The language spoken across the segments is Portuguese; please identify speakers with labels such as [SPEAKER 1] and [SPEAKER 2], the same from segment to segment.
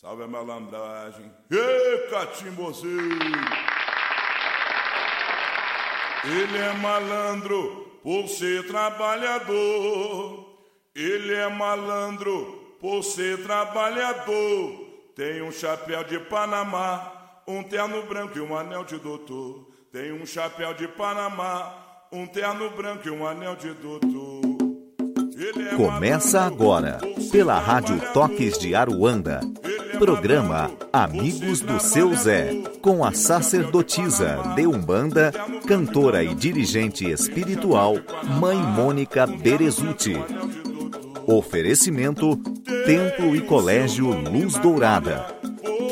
[SPEAKER 1] Salve a malandragem. Ê, catimbozeiro! Ele é malandro por ser trabalhador. Ele é malandro por ser trabalhador. Tem um chapéu de Panamá, um terno branco e um anel de doutor. Tem um chapéu de Panamá, um terno branco e um anel de doutor. É
[SPEAKER 2] Começa agora, pela Rádio Toques de Aruanda, programa Amigos do Seu Zé, com a sacerdotisa de Umbanda, cantora e dirigente espiritual, Mãe Mônica Berezuti. Oferecimento Templo e Colégio Luz Dourada.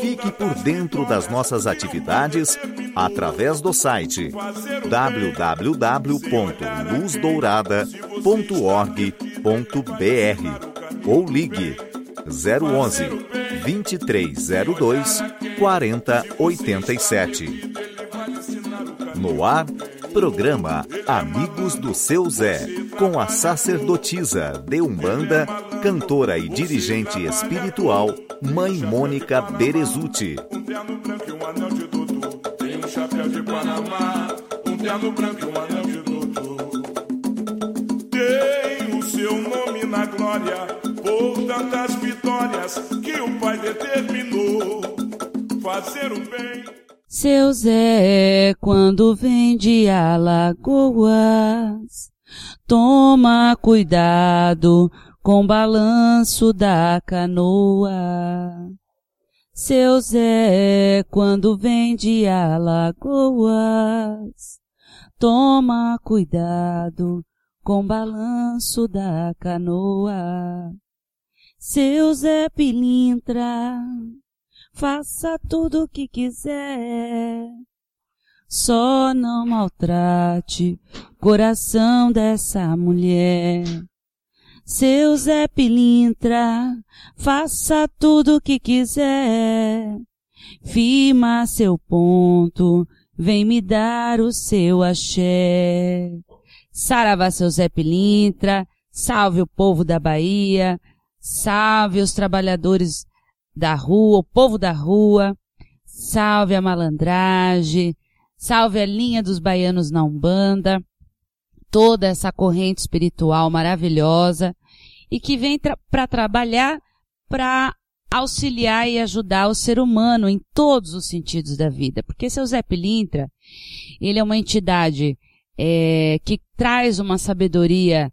[SPEAKER 2] Fique por dentro das nossas atividades através do site www.luzdourada.org.br ou ligue 011 2302 4087. No ar, programa Amigos do Seu Zé, com a sacerdotisa de Umbanda, cantora e dirigente espiritual, Mãe Mônica Berezuti. Tem
[SPEAKER 1] o seu nome na glória, por tantas vitórias que o Pai determinou. Fazer o bem
[SPEAKER 3] seu Zé, quando vem de Alagoas, toma cuidado com o balanço da canoa. Seu Zé, quando vem de Alagoas, toma cuidado com balanço da canoa. Seu Zé Pilintra, faça tudo o que quiser. Só não maltrate coração dessa mulher. Seu Zé Pilintra, faça tudo o que quiser. Firma seu ponto, vem me dar o seu axé. Saravá seu Zé Pilintra, salve o povo da Bahia, salve os trabalhadores da rua, o povo da rua, salve a malandragem, salve a linha dos baianos na Umbanda, toda essa corrente espiritual maravilhosa. E que vem tra para trabalhar para auxiliar e ajudar o ser humano em todos os sentidos da vida. Porque seu Zé Pilintra, ele é uma entidade é, que traz uma sabedoria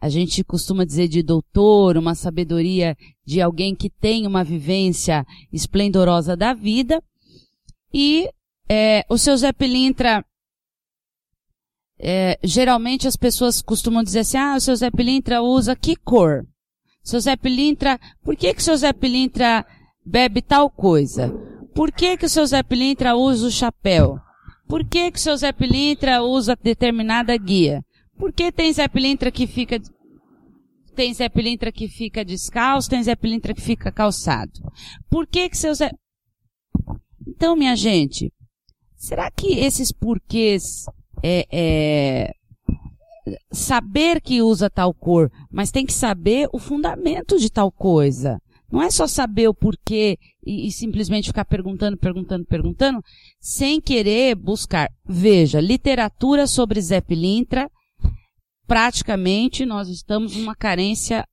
[SPEAKER 3] a gente costuma dizer de doutor, uma sabedoria de alguém que tem uma vivência esplendorosa da vida. E é, o seu Zé Pilintra, é, geralmente as pessoas costumam dizer assim, ah, o seu Zé Pilintra usa que cor? Seu Zé Pilintra, por que que o seu Zé Pilintra bebe tal coisa? Por que que o seu Zé Pilintra usa o chapéu? Por que que o seu Zé Pilintra usa determinada guia? Por que tem Zé Pilintra que fica tem Zé Pilintra que fica descalço, tem Zé Pilintra que fica calçado? Por que que seu Zé... Então, minha gente, será que esses porquês é, é, saber que usa tal cor, mas tem que saber o fundamento de tal coisa. Não é só saber o porquê e, e, simplesmente ficar perguntando, perguntando, perguntando, sem querer buscar. Veja, literatura sobre Zé Pilintra praticamente nós estamos numa carência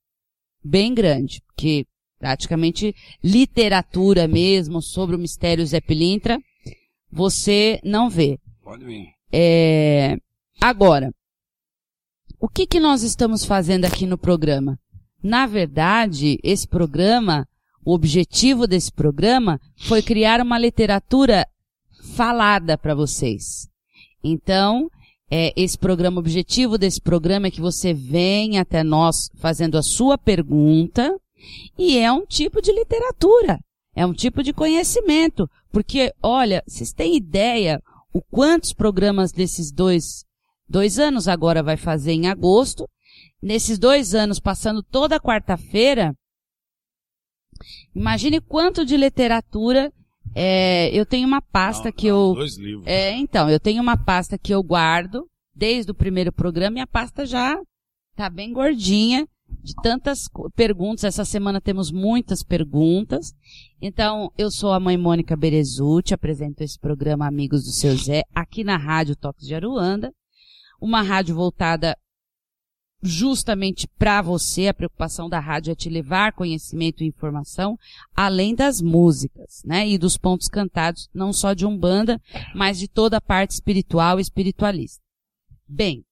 [SPEAKER 3] bem grande, porque praticamente literatura mesmo sobre o mistério Zé Pilintra, você não vê.
[SPEAKER 4] Pode vir.
[SPEAKER 3] É, agora, o que que nós estamos fazendo aqui no programa? Na verdade, esse programa, o objetivo desse programa foi criar uma literatura falada para vocês. Então, é, esse programa, o objetivo desse programa é que você venha até nós fazendo a sua pergunta e é um tipo de literatura, é um tipo de conhecimento, porque, olha, vocês têm ideia o quantos programas desses dois, dois anos agora vai fazer em agosto, nesses dois anos passando toda quarta-feira, imagine quanto de literatura é, eu tenho uma pasta
[SPEAKER 4] não,
[SPEAKER 3] que
[SPEAKER 4] não,
[SPEAKER 3] eu.
[SPEAKER 4] Dois livros.
[SPEAKER 3] É, então, eu tenho uma pasta que eu guardo desde o primeiro programa e a pasta já tá bem gordinha de tantas perguntas. Essa semana temos muitas perguntas. Então, eu sou a mãe Mônica Berezutti, apresento esse programa Amigos do Seu Zé, aqui na Rádio Toques de Aruanda. Uma rádio voltada justamente para você. A preocupação da rádio é te levar conhecimento e informação, além das músicas, né? E dos pontos cantados, não só de Umbanda, mas de toda a parte espiritual e espiritualista. Bem,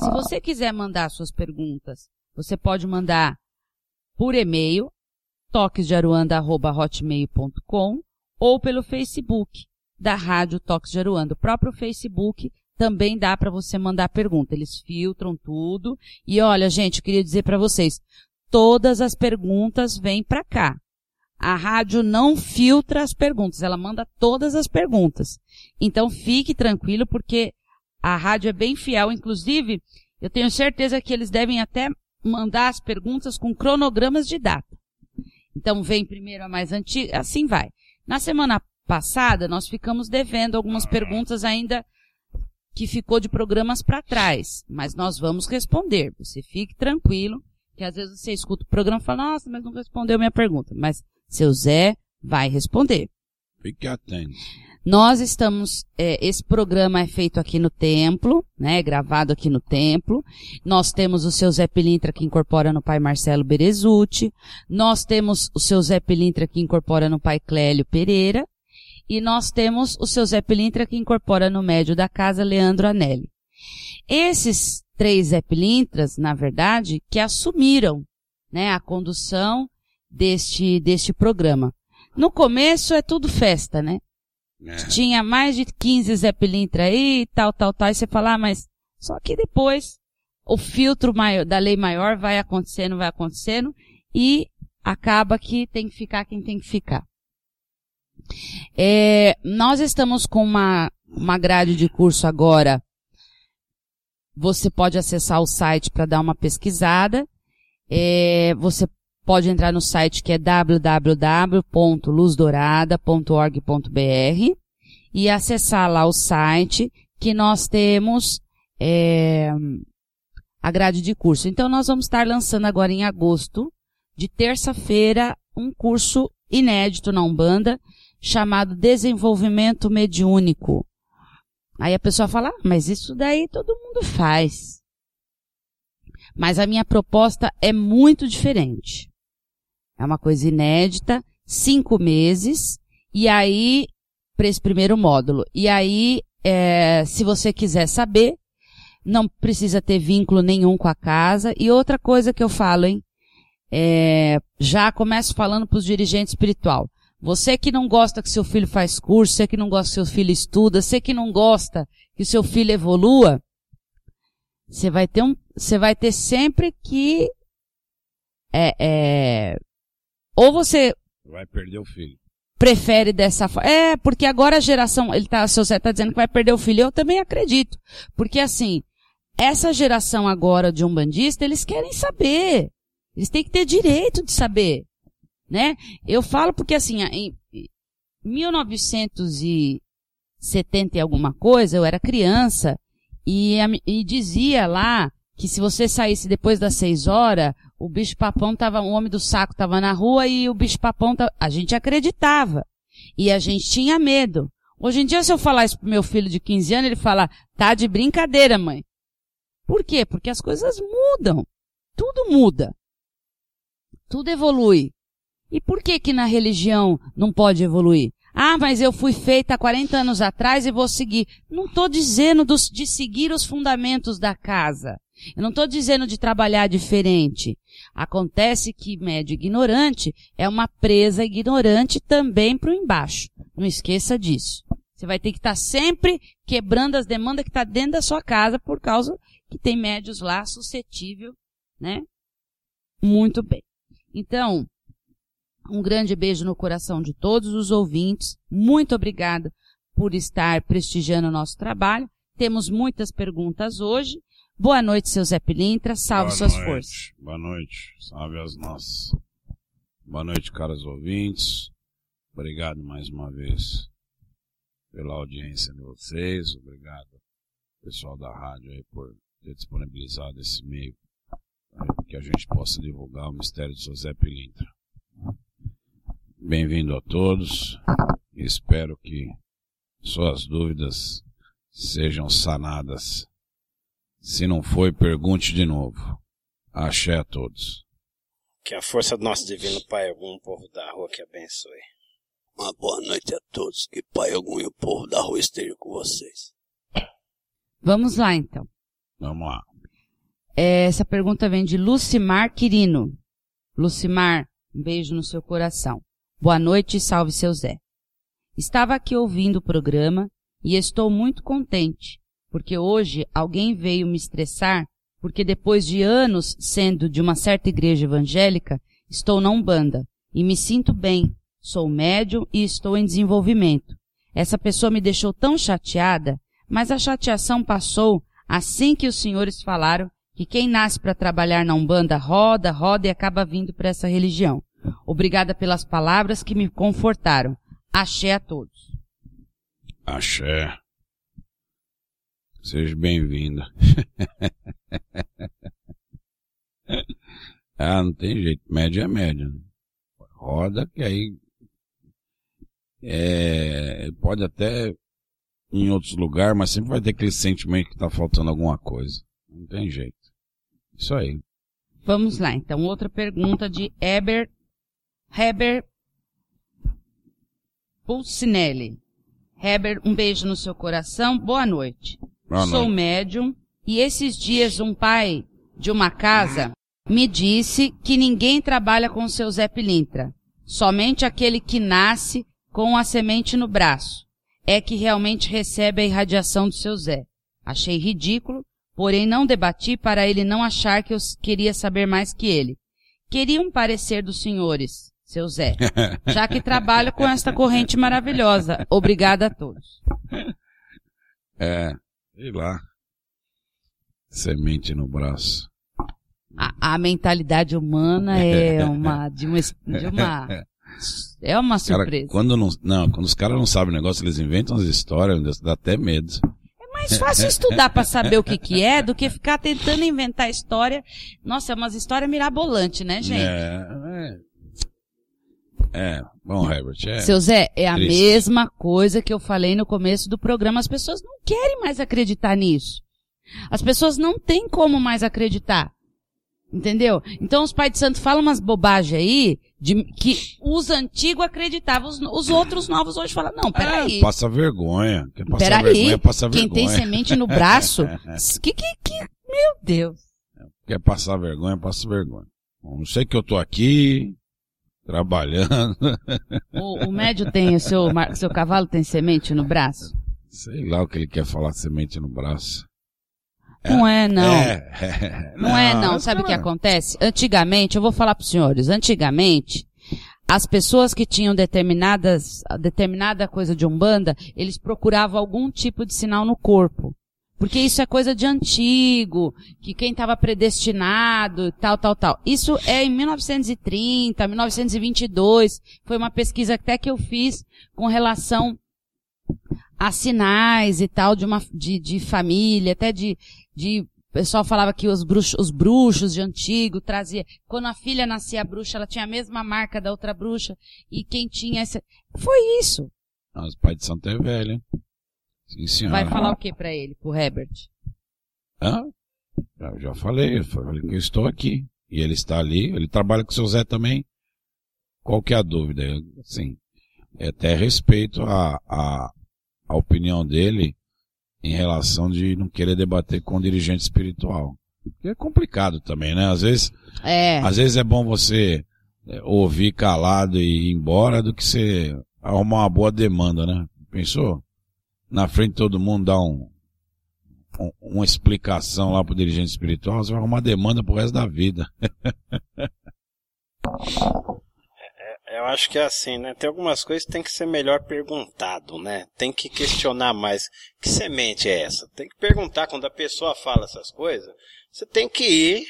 [SPEAKER 3] se você quiser mandar suas perguntas, você pode mandar por e-mail, toquesdearuanda.hotmail.com ou pelo Facebook da Rádio Toques de Aruanda. O próprio Facebook também dá para você mandar pergunta. Eles filtram tudo. E olha, gente, eu queria dizer para vocês, todas as perguntas vêm para cá. A rádio não filtra as perguntas, ela manda todas as perguntas. Então fique tranquilo porque a rádio é bem fiel, inclusive, eu tenho certeza que eles devem até mandar as perguntas com cronogramas de data. Então vem primeiro a mais antiga, assim vai. Na semana passada nós ficamos devendo algumas perguntas ainda que ficou de programas para trás, mas nós vamos responder. Você fique tranquilo, que às vezes você escuta o programa e fala, nossa, mas não respondeu minha pergunta. Mas seu Zé vai responder.
[SPEAKER 1] Fique atento.
[SPEAKER 3] Nós estamos, é, esse programa é feito aqui no templo, né, gravado aqui no templo. Nós temos o seu Zé Pilintra que incorpora no pai Marcelo Berezutti. Nós temos o seu Zé Pilintra que incorpora no pai Clélio Pereira. E nós temos o seu Zé Pilintra que incorpora no médio da casa Leandro Anelli. Esses três Zé Pilintras, na verdade, que assumiram, né, a condução deste, deste programa. No começo é tudo festa, né? É. Tinha mais de 15 Zé Pilintra aí, tal, tal, tal, e você fala, ah, mas só que depois o filtro maior, da lei maior vai acontecendo, vai acontecendo, e acaba que tem que ficar quem tem que ficar. É, nós estamos com uma, uma grade de curso agora. Você pode acessar o site para dar uma pesquisada. É, você pode entrar no site que é www.luzdourada.org.br e acessar lá o site que nós temos é, a grade de curso. Então nós vamos estar lançando agora em agosto, de terça-feira, um curso inédito na Umbanda chamado desenvolvimento mediúnico. Aí a pessoa fala, ah, mas isso daí todo mundo faz. Mas a minha proposta é muito diferente. É uma coisa inédita, cinco meses, e aí, para esse primeiro módulo. E aí, é, se você quiser saber, não precisa ter vínculo nenhum com a casa. E outra coisa que eu falo, hein? É, já começo falando para os dirigentes espiritual. Você que não gosta que seu filho faz curso, você que não gosta que seu filho estuda, você que não gosta que seu filho evolua, você vai ter um, você vai ter sempre que é, é, ou você
[SPEAKER 1] vai perder o filho.
[SPEAKER 3] Prefere dessa forma. É, porque agora a geração, ele tá, seu Zé tá dizendo que vai perder o filho, eu também acredito. Porque assim, essa geração agora de um bandista, eles querem saber. Eles têm que ter direito de saber né? Eu falo porque assim, em 1970 e alguma coisa, eu era criança e, e dizia lá que se você saísse depois das seis horas, o bicho papão tava, o homem do saco tava na rua e o bicho papão tava, a gente acreditava. E a gente tinha medo. Hoje em dia, se eu falar isso pro meu filho de 15 anos, ele fala, tá de brincadeira, mãe. Por quê? Porque as coisas mudam. Tudo muda. Tudo evolui. E por que que na religião não pode evoluir? Ah, mas eu fui feita há 40 anos atrás e vou seguir. Não estou dizendo dos, de seguir os fundamentos da casa. Eu não estou dizendo de trabalhar diferente. Acontece que médio ignorante é uma presa ignorante também para o embaixo. Não esqueça disso. Você vai ter que estar tá sempre quebrando as demandas que está dentro da sua casa por causa que tem médios lá suscetível, né? Muito bem. Então, um grande beijo no coração de todos os ouvintes. Muito obrigada por estar prestigiando o nosso trabalho. Temos muitas perguntas hoje. Boa noite, seu Zé Pilintra. Salve Boa suas
[SPEAKER 1] noite.
[SPEAKER 3] forças.
[SPEAKER 1] Boa noite. Salve as nossas. Boa noite, caros ouvintes. Obrigado mais uma vez pela audiência de vocês. Obrigado, pessoal da rádio aí, por ter disponibilizado esse meio
[SPEAKER 4] que a gente possa divulgar o mistério de José Pilintra. Bem-vindo a todos. Espero que suas dúvidas sejam sanadas. Se não foi, pergunte de novo. Axé a todos.
[SPEAKER 5] Que a força do nosso divino Pai algum povo da rua que abençoe.
[SPEAKER 6] Uma boa noite a todos. Que Pai algum e o povo da rua estejam com vocês.
[SPEAKER 3] Vamos lá, então.
[SPEAKER 4] Vamos lá.
[SPEAKER 3] É, essa pergunta vem de Lucimar Quirino. Lucimar, um beijo no seu coração. Boa noite e salve seu Zé. Estava aqui ouvindo o programa e estou muito contente, porque hoje alguém veio me estressar, porque depois de anos sendo de uma certa igreja evangélica, estou na Umbanda e me sinto bem, sou médium e estou em desenvolvimento. Essa pessoa me deixou tão chateada, mas a chateação passou assim que os senhores falaram que quem nasce para trabalhar na Umbanda roda, roda e acaba vindo para essa religião. Obrigada pelas palavras que me confortaram. Axé a todos.
[SPEAKER 4] Axé. Seja bem-vinda. ah, não tem jeito. Média é média. Né? Roda que aí é, pode até em outros lugares, mas sempre vai ter aquele sentimento que está faltando alguma coisa. Não tem jeito. Isso aí.
[SPEAKER 3] Vamos lá, então. Outra pergunta de Eber, Heber Pulcinelli. Heber, um beijo no seu coração. Boa noite.
[SPEAKER 4] Boa
[SPEAKER 3] Sou
[SPEAKER 4] noite.
[SPEAKER 3] médium e esses dias um pai de uma casa me disse que ninguém trabalha com o seu Zé Pilintra. Somente aquele que nasce com a semente no braço é que realmente recebe a irradiação do seu Zé. Achei ridículo, porém não debati para ele não achar que eu queria saber mais que ele. Queria um parecer dos senhores, seu Zé, já que trabalho com esta corrente maravilhosa. Obrigada a todos.
[SPEAKER 4] É, sei lá. Semente no braço.
[SPEAKER 3] A, a mentalidade humana é uma de uma, de uma é uma
[SPEAKER 4] Cara,
[SPEAKER 3] surpresa.
[SPEAKER 4] quando não, não, quando os caras não sabem o negócio, eles inventam as histórias, dá até medo.
[SPEAKER 3] É mais fácil estudar para saber o que que é do que ficar tentando inventar história. Nossa, é umas histórias mirabolantes, né, gente?
[SPEAKER 4] É, é. É, bom, Herbert, é.
[SPEAKER 3] Seu Zé, é a
[SPEAKER 4] Triste.
[SPEAKER 3] mesma coisa que eu falei no começo do programa. As pessoas não querem mais acreditar nisso. As pessoas não têm como mais acreditar. Entendeu? Então os pais de santo falam umas bobagens aí de que os antigos acreditavam, os, os outros novos hoje falam, não, peraí.
[SPEAKER 4] É, passa vergonha. Quer passar
[SPEAKER 3] Peraí,
[SPEAKER 4] vergonha, passa
[SPEAKER 3] quem
[SPEAKER 4] vergonha.
[SPEAKER 3] tem semente no braço, que, que, que, meu Deus.
[SPEAKER 4] Quer passar vergonha, passa vergonha. Bom, Não sei que eu tô aqui, trabalhando,
[SPEAKER 3] O, o médio tem, o seu, seu cavalo tem semente no braço?
[SPEAKER 4] sei lá o que ele quer falar semente no braço.
[SPEAKER 3] Não é, não.
[SPEAKER 4] É,
[SPEAKER 3] Não, é, não.
[SPEAKER 4] os
[SPEAKER 3] Sabe o que acontece? Antigamente, eu vou falar para os senhores, antigamente, as pessoas que tinham determinadas, determinada coisa de umbanda, eles procuravam algum tipo de sinal no corpo. Porque isso é coisa de antigo, que quem estava predestinado, tal, tal, tal. Isso é em 1930, 1922. Foi uma pesquisa até que eu fiz com relação a sinais e tal de uma, de, de família, até de, de, o pessoal falava que os bruxos, os bruxos de antigo trazia, quando a filha nascia bruxa, ela tinha a mesma marca da outra bruxa, e quem tinha essa, foi isso.
[SPEAKER 4] Nossa, pai de santo é velho, hein?
[SPEAKER 3] Vai falar o que pra ele, pro Herbert?
[SPEAKER 4] Hã? Eu já falei, eu falei que eu estou aqui. E ele está ali, ele trabalha com o seu Zé também. Qual que é a dúvida? Assim, é até respeito a, a, a opinião dele em relação de não querer debater com o dirigente espiritual. Porque é complicado também, né? Às vezes,
[SPEAKER 3] É,
[SPEAKER 4] às vezes é bom você é, ouvir calado e ir embora do que você arrumar uma boa demanda, né? Pensou? Na frente de todo mundo dar um, um- uma explicação lá pro dirigente espiritual, você vai arrumar demanda pro resto da vida.
[SPEAKER 5] Eu acho que é assim, né? Tem algumas coisas que tem que ser melhor perguntado, né? Tem que questionar mais. Que semente é essa? Tem que perguntar quando a pessoa fala essas coisas. Você tem que ir.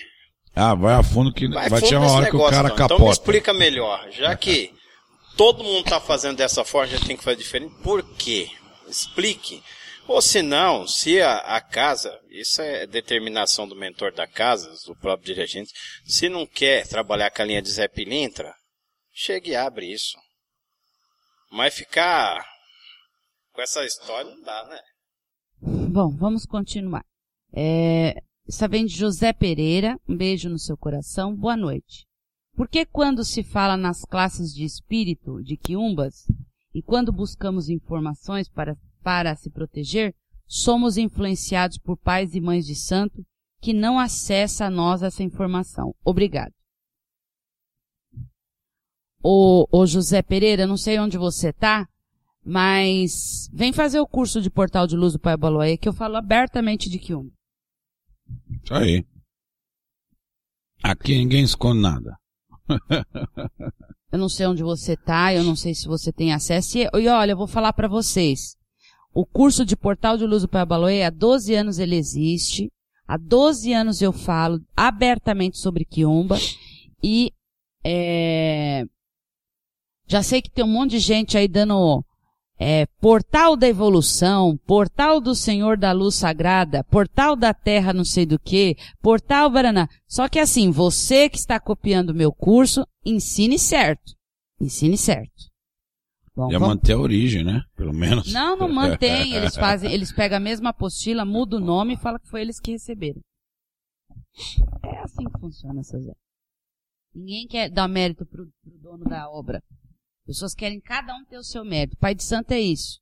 [SPEAKER 4] Ah, vai a fundo que vai,
[SPEAKER 5] Vai, fundo
[SPEAKER 4] uma hora que o cara capota.
[SPEAKER 5] Então me explica melhor. Já que todo mundo tá fazendo dessa forma, a gente tem que fazer diferente. Por quê? Explique. Ou se não, se a, a, casa, isso é determinação do mentor da casa, do próprio dirigente, se não quer trabalhar com a linha de Zé Pilintra, chegue e abre isso. Mas ficar com essa história não dá, né?
[SPEAKER 3] Bom, vamos continuar. É, essa vem de José Pereira, um beijo no seu coração, boa noite. Por que quando se fala nas classes de espírito de quiumbas e quando buscamos informações para, para se proteger, somos influenciados por pais e mães de santo que não acessa a nós essa informação? Obrigado. Ô, ô José Pereira, não sei onde você tá, mas vem fazer o curso de Portal de Luz do Pai Baloé que eu falo abertamente de Kiumba.
[SPEAKER 4] Isso aí. Aqui ninguém esconde nada.
[SPEAKER 3] Eu não sei onde você tá, eu não sei se você tem acesso. E, e olha, eu vou falar para vocês. O curso de Portal de Luz do Pai Baloé, há 12 anos ele existe. Há 12 anos eu falo abertamente sobre Kiumba. E é, já sei que tem um monte de gente aí dando é, portal da evolução, portal do Senhor da Luz Sagrada, portal da Terra não sei do que, portal Baraná. Só que assim, você que está copiando o meu curso, ensine certo. Ensine certo.
[SPEAKER 4] Bom, Já vamos... manter a origem, né? Pelo menos.
[SPEAKER 3] Não, não mantém. Eles fazem, eles pegam a mesma apostila, mudam o nome e falam que foi eles que receberam. É assim que funciona essa Zé. Ninguém quer dar mérito pro, pro dono da obra. Pessoas querem cada um ter o seu mérito. Pai de santo é isso.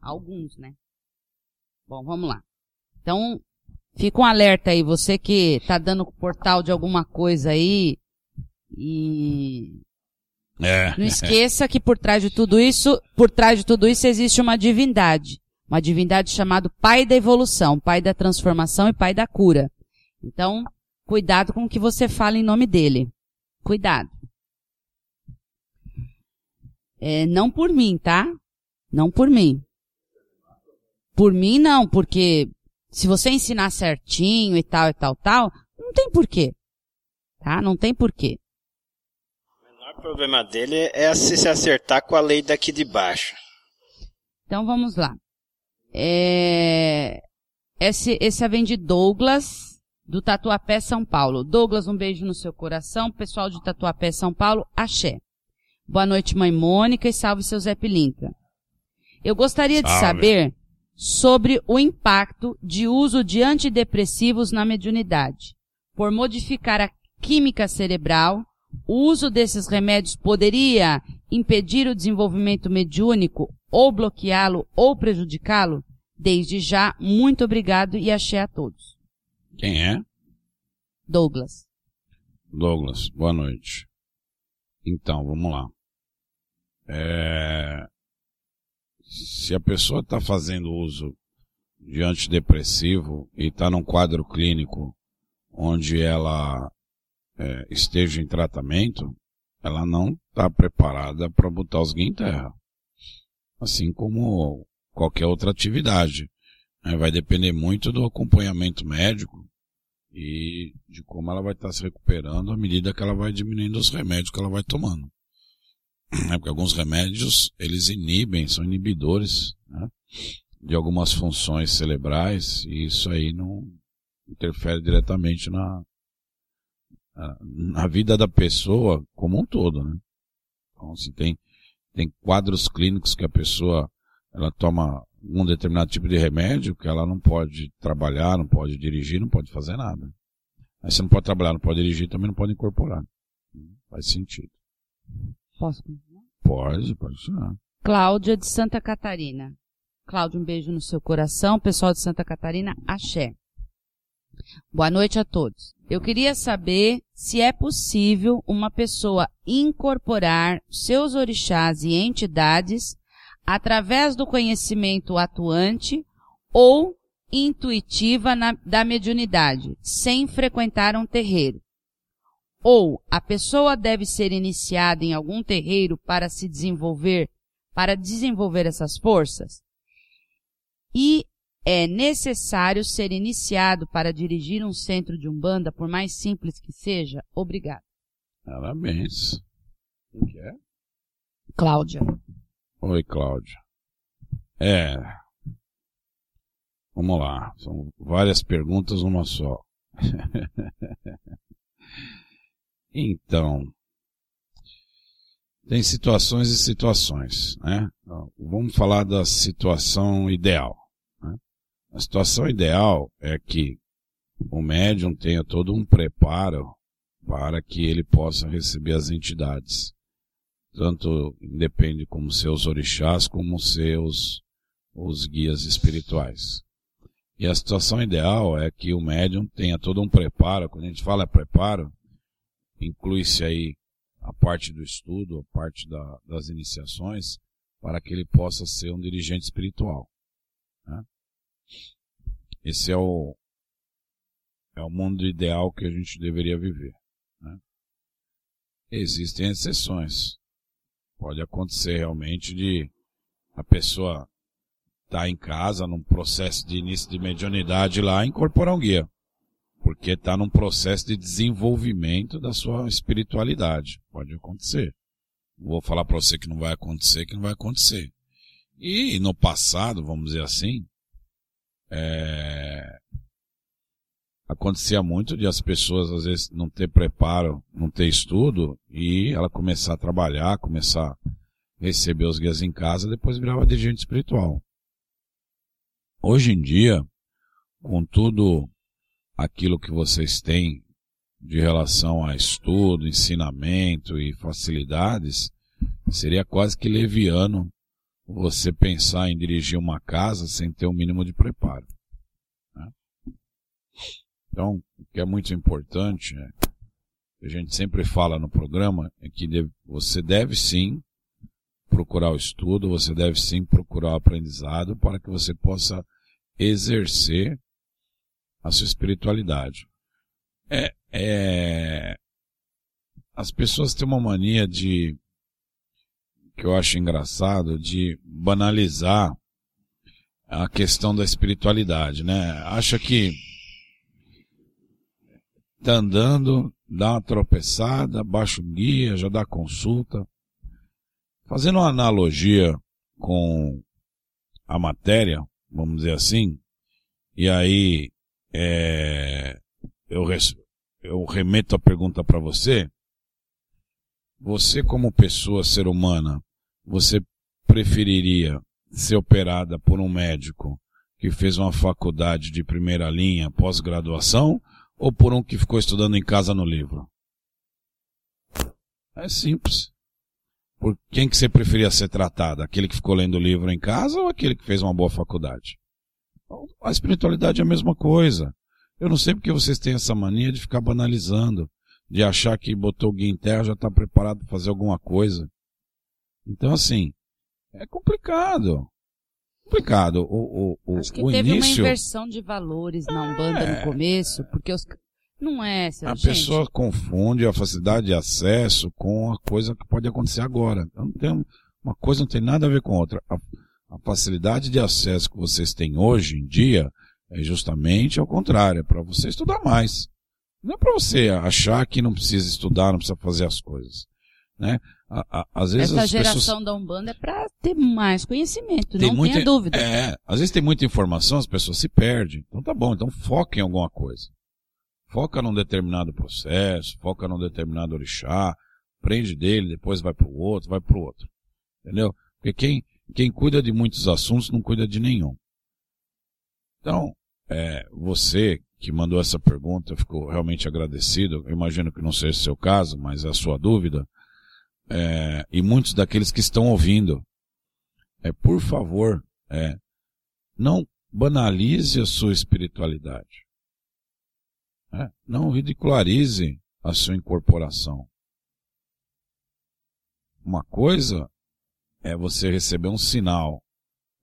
[SPEAKER 3] Alguns, né? Bom, vamos lá. Então, fica um alerta aí, você que tá dando portal de alguma coisa aí e é. não esqueça que por trás de tudo isso, por trás de tudo isso existe uma divindade, uma divindade chamada Pai da evolução, Pai da transformação e Pai da cura. Então, cuidado com o que você fala em nome dele. Cuidado. É, não por mim, tá? Não por mim. Por mim não, porque se você ensinar certinho e tal e tal tal, não tem porquê. Tá? Não tem porquê.
[SPEAKER 5] O menor problema dele é se se acertar com a lei daqui de baixo.
[SPEAKER 3] Então vamos lá. É... Esse, esse vem de Douglas, do Tatuapé, São Paulo. Douglas, um beijo no seu coração. Pessoal de Tatuapé, São Paulo, axé. Boa noite, mãe Mônica, e salve seu Zé Pilintra. Eu gostaria salve. de saber sobre o impacto de uso de antidepressivos na mediunidade. Por modificar a química cerebral, o uso desses remédios poderia impedir o desenvolvimento mediúnico ou bloqueá-lo ou prejudicá-lo? Desde já, muito obrigado e achei a todos.
[SPEAKER 4] Quem é?
[SPEAKER 3] Douglas.
[SPEAKER 4] Douglas, boa noite. Então, vamos lá. É, se a pessoa está fazendo uso de antidepressivo e está num quadro clínico onde ela é, esteja em tratamento, ela não está preparada para botar os guias em terra. Assim como qualquer outra atividade. Né? Vai depender muito do acompanhamento médico e de como ela vai estar tá se recuperando à medida que ela vai diminuindo os remédios que ela vai tomando. Né? Porque alguns remédios, eles inibem, são inibidores né? de algumas funções cerebrais e isso aí não interfere diretamente na, na vida da pessoa como um todo, né? Então, assim, tem, tem quadros clínicos que a pessoa, ela toma um determinado tipo de remédio que ela não pode trabalhar, não pode dirigir, não pode fazer nada. Aí você não pode trabalhar, não pode dirigir, também não pode incorporar. Faz sentido.
[SPEAKER 3] Posso continuar?
[SPEAKER 4] Pode, pode continuar.
[SPEAKER 3] Cláudia de Santa Catarina. Cláudia, um beijo no seu coração. Pessoal de Santa Catarina, axé. Boa noite a todos. Eu queria saber se é possível uma pessoa incorporar seus orixás e entidades através do conhecimento atuante ou intuitiva na, da mediunidade, sem frequentar um terreiro. Ou a pessoa deve ser iniciada em algum terreiro para se desenvolver, para desenvolver essas forças? E é necessário ser iniciado para dirigir um centro de umbanda, por mais simples que seja? Obrigado.
[SPEAKER 4] Parabéns. Quem que é?
[SPEAKER 3] Cláudia.
[SPEAKER 4] Oi, Cláudia. É. Vamos lá. São várias perguntas, uma só. então, tem situações e situações, né? Vamos falar da situação ideal. Né? A situação ideal é que o médium tenha todo um preparo para que ele possa receber as entidades. Tanto independe como seus orixás, como seus os guias espirituais. E a situação ideal é que o médium tenha todo um preparo. Quando a gente fala preparo, inclui-se aí a parte do estudo, a parte da, das iniciações, para que ele possa ser um dirigente espiritual. Né? Esse é o, é o mundo ideal que a gente deveria viver. Né? Existem exceções. Pode acontecer realmente de a pessoa estar tá em casa num processo de início de mediunidade lá incorporar um guia. Porque está num processo de desenvolvimento da sua espiritualidade. Pode acontecer. Vou falar para você que não vai acontecer, que não vai acontecer. E no passado, vamos dizer assim, é... acontecia muito de as pessoas às vezes não ter preparo, não ter estudo e ela começar a trabalhar, começar a receber os guias em casa, depois virava dirigente espiritual. Hoje em dia, com tudo aquilo que vocês têm de relação a estudo, ensinamento e facilidades, seria quase que leviano você pensar em dirigir uma casa sem ter o um mínimo de preparo. Né? Então, o que é muito importante, né, a gente sempre fala no programa, é que você deve sim procurar o estudo, você deve sim procurar o aprendizado para que você possa exercer a sua espiritualidade. É, é, as pessoas têm uma mania de, que eu acho engraçado, de banalizar a questão da espiritualidade, né? Acha que tá andando, dá uma tropeçada, baixa um guia, já dá consulta. Fazendo uma analogia com a matéria, vamos dizer assim, e aí é, eu, eu remeto a pergunta para você. Você, como pessoa, ser humana, você preferiria ser operada por um médico que fez uma faculdade de primeira linha, pós-graduação, ou por um que ficou estudando em casa no livro? É simples. Por quem que você preferia ser tratado? Aquele que ficou lendo o livro em casa ou aquele que fez uma boa faculdade? A espiritualidade é a mesma coisa. Eu não sei porque vocês têm essa mania de ficar banalizando, de achar que botou o guia em terra já está preparado para fazer alguma coisa. Então, assim, é complicado. Complicado. O, o, o,
[SPEAKER 3] Acho que
[SPEAKER 4] o
[SPEAKER 3] teve
[SPEAKER 4] início...
[SPEAKER 3] uma inversão de valores na Umbanda
[SPEAKER 4] É.
[SPEAKER 3] no começo, porque os... não é,
[SPEAKER 4] A
[SPEAKER 3] gente.
[SPEAKER 4] pessoa confunde a facilidade de acesso com a coisa que pode acontecer agora. Então, tem, uma coisa não tem nada a ver com a outra. A, facilidade de acesso que vocês têm hoje em dia é justamente ao contrário, é para você estudar mais. Não é para você achar que não precisa estudar, não precisa fazer as coisas. Né? Às vezes
[SPEAKER 3] Essa geração
[SPEAKER 4] pessoas
[SPEAKER 3] da Umbanda é para ter mais conhecimento,
[SPEAKER 4] tem
[SPEAKER 3] não
[SPEAKER 4] muita,
[SPEAKER 3] tenha dúvida.
[SPEAKER 4] É, às vezes tem muita informação, as pessoas se perdem. Então tá bom, então foca em alguma coisa. Foca num determinado processo, foca num determinado orixá, aprende dele, depois vai para o outro, vai para o outro. Entendeu? Porque quem, quem cuida de muitos assuntos não cuida de nenhum. Então, é, você que mandou essa pergunta, eu fico realmente agradecido. Eu imagino que não seja o seu caso, mas é a sua dúvida. É, e muitos daqueles que estão ouvindo, é, por favor, é, não banalize a sua espiritualidade. É, não ridicularize a sua incorporação. Uma coisa é você receber um sinal,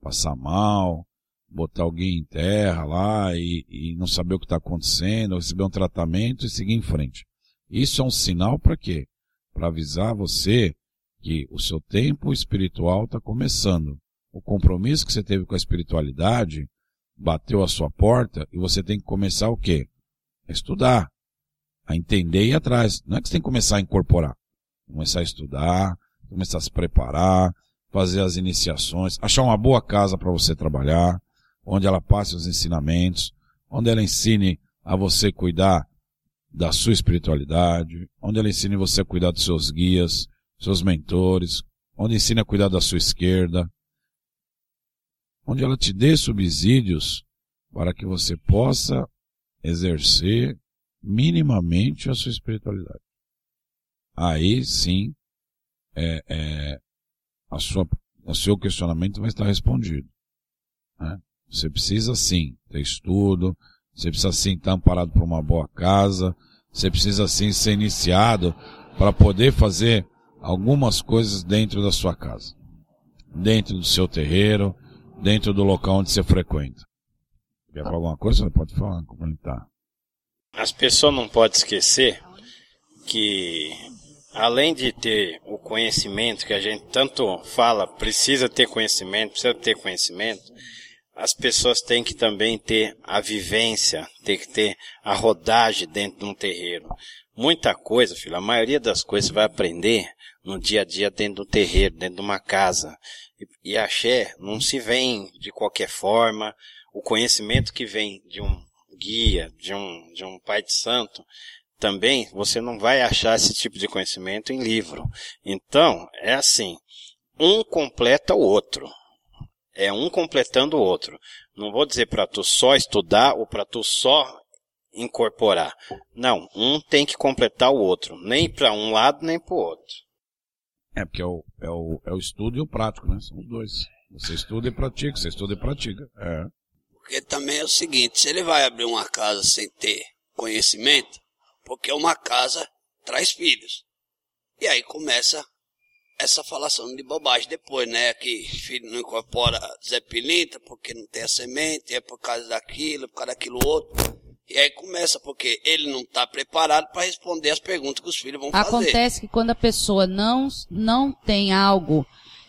[SPEAKER 4] passar mal, botar alguém em terra lá e, e não saber o que está acontecendo, receber um tratamento e seguir em frente. Isso é um sinal para quê? Para avisar você que o seu tempo espiritual está começando. O compromisso que você teve com a espiritualidade bateu a sua porta e você tem que começar o quê? A estudar, a entender e ir atrás. Não é que você tem que começar a incorporar. Começar a estudar, começar a se preparar, fazer as iniciações, achar uma boa casa para você trabalhar, onde ela passe os ensinamentos, onde ela ensine a você cuidar da sua espiritualidade, onde ela ensine você a cuidar dos seus guias, seus mentores, onde ensine a cuidar da sua esquerda, onde ela te dê subsídios para que você possa exercer minimamente a sua espiritualidade. Aí sim, é, é, a sua, o seu questionamento vai estar respondido. Né? Você precisa sim ter estudo, você precisa sim estar amparado por uma boa casa, você precisa sim ser iniciado para poder fazer algumas coisas dentro da sua casa, dentro do seu terreiro, dentro do local onde você frequenta. Quer falar alguma coisa? Você pode falar, comentar.
[SPEAKER 5] As pessoas não podem esquecer que, além de ter o conhecimento que a gente tanto fala, precisa ter conhecimento, precisa ter conhecimento, as pessoas têm que também ter a vivência, tem que ter a rodagem dentro de um terreiro. Muita coisa, filho, a maioria das coisas vai aprender no dia a dia dentro do terreiro, dentro de uma casa. E, e axé não se vem de qualquer forma. O conhecimento que vem de um guia, de um, de um pai de santo, também você não vai achar esse tipo de conhecimento em livro. Então, é assim, um completa o outro. É um completando o outro. Não vou dizer para tu só estudar ou para tu só incorporar. Não, um tem que completar o outro, nem para um lado nem para o outro.
[SPEAKER 4] É, porque é o, é, o, é o estudo e o prático, né? São os dois. Você estuda e pratica, você estuda e pratica. É.
[SPEAKER 6] Porque também é o seguinte, se ele vai abrir uma casa sem ter conhecimento, porque uma casa traz filhos. E aí começa essa falação de bobagem depois, né? Que filho não incorpora Zé Pilintra porque não tem a semente, é por causa daquilo, por causa daquilo outro. E aí começa, porque ele não está preparado para responder as perguntas que os filhos vão
[SPEAKER 3] Acontece
[SPEAKER 6] fazer.
[SPEAKER 3] Acontece que quando a pessoa não, não tem algo.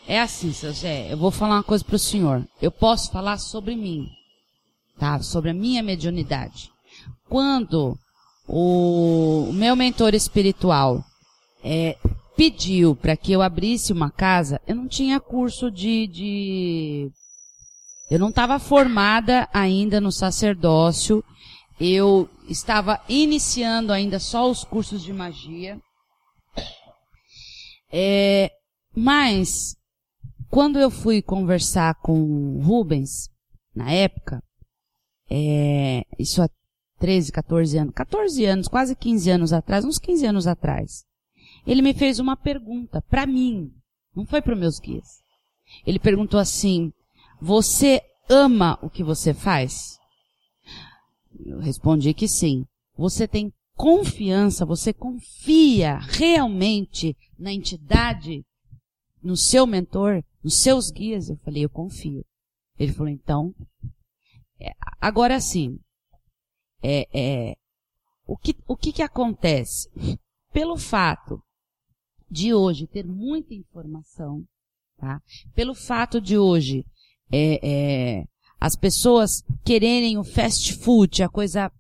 [SPEAKER 3] É assim, seu Zé, eu vou falar uma coisa para o senhor. Eu posso falar sobre mim, tá? Sobre a minha mediunidade. Quando o, meu mentor espiritual é, pediu para que eu abrisse uma casa, eu não tinha curso de, de eu não estava formada ainda no sacerdócio eu estava iniciando ainda só os cursos de magia. É, mas, quando eu fui conversar com o Rubens, na época, é, isso 13, 14 anos, 14 anos, quase 15 anos atrás, uns 15 anos atrás, ele me fez uma pergunta para mim, não foi para os meus guias. Ele perguntou assim: Você ama o que você faz? Eu respondi que sim. Você tem confiança, você confia realmente na entidade, no seu mentor, nos seus guias? Eu falei, eu confio. Ele falou, então, é, agora sim, é, é, o, que, o que que acontece? Pelo fato de hoje ter muita informação, tá? Pelo fato de hoje é, é, as pessoas quererem o fast food, a coisa,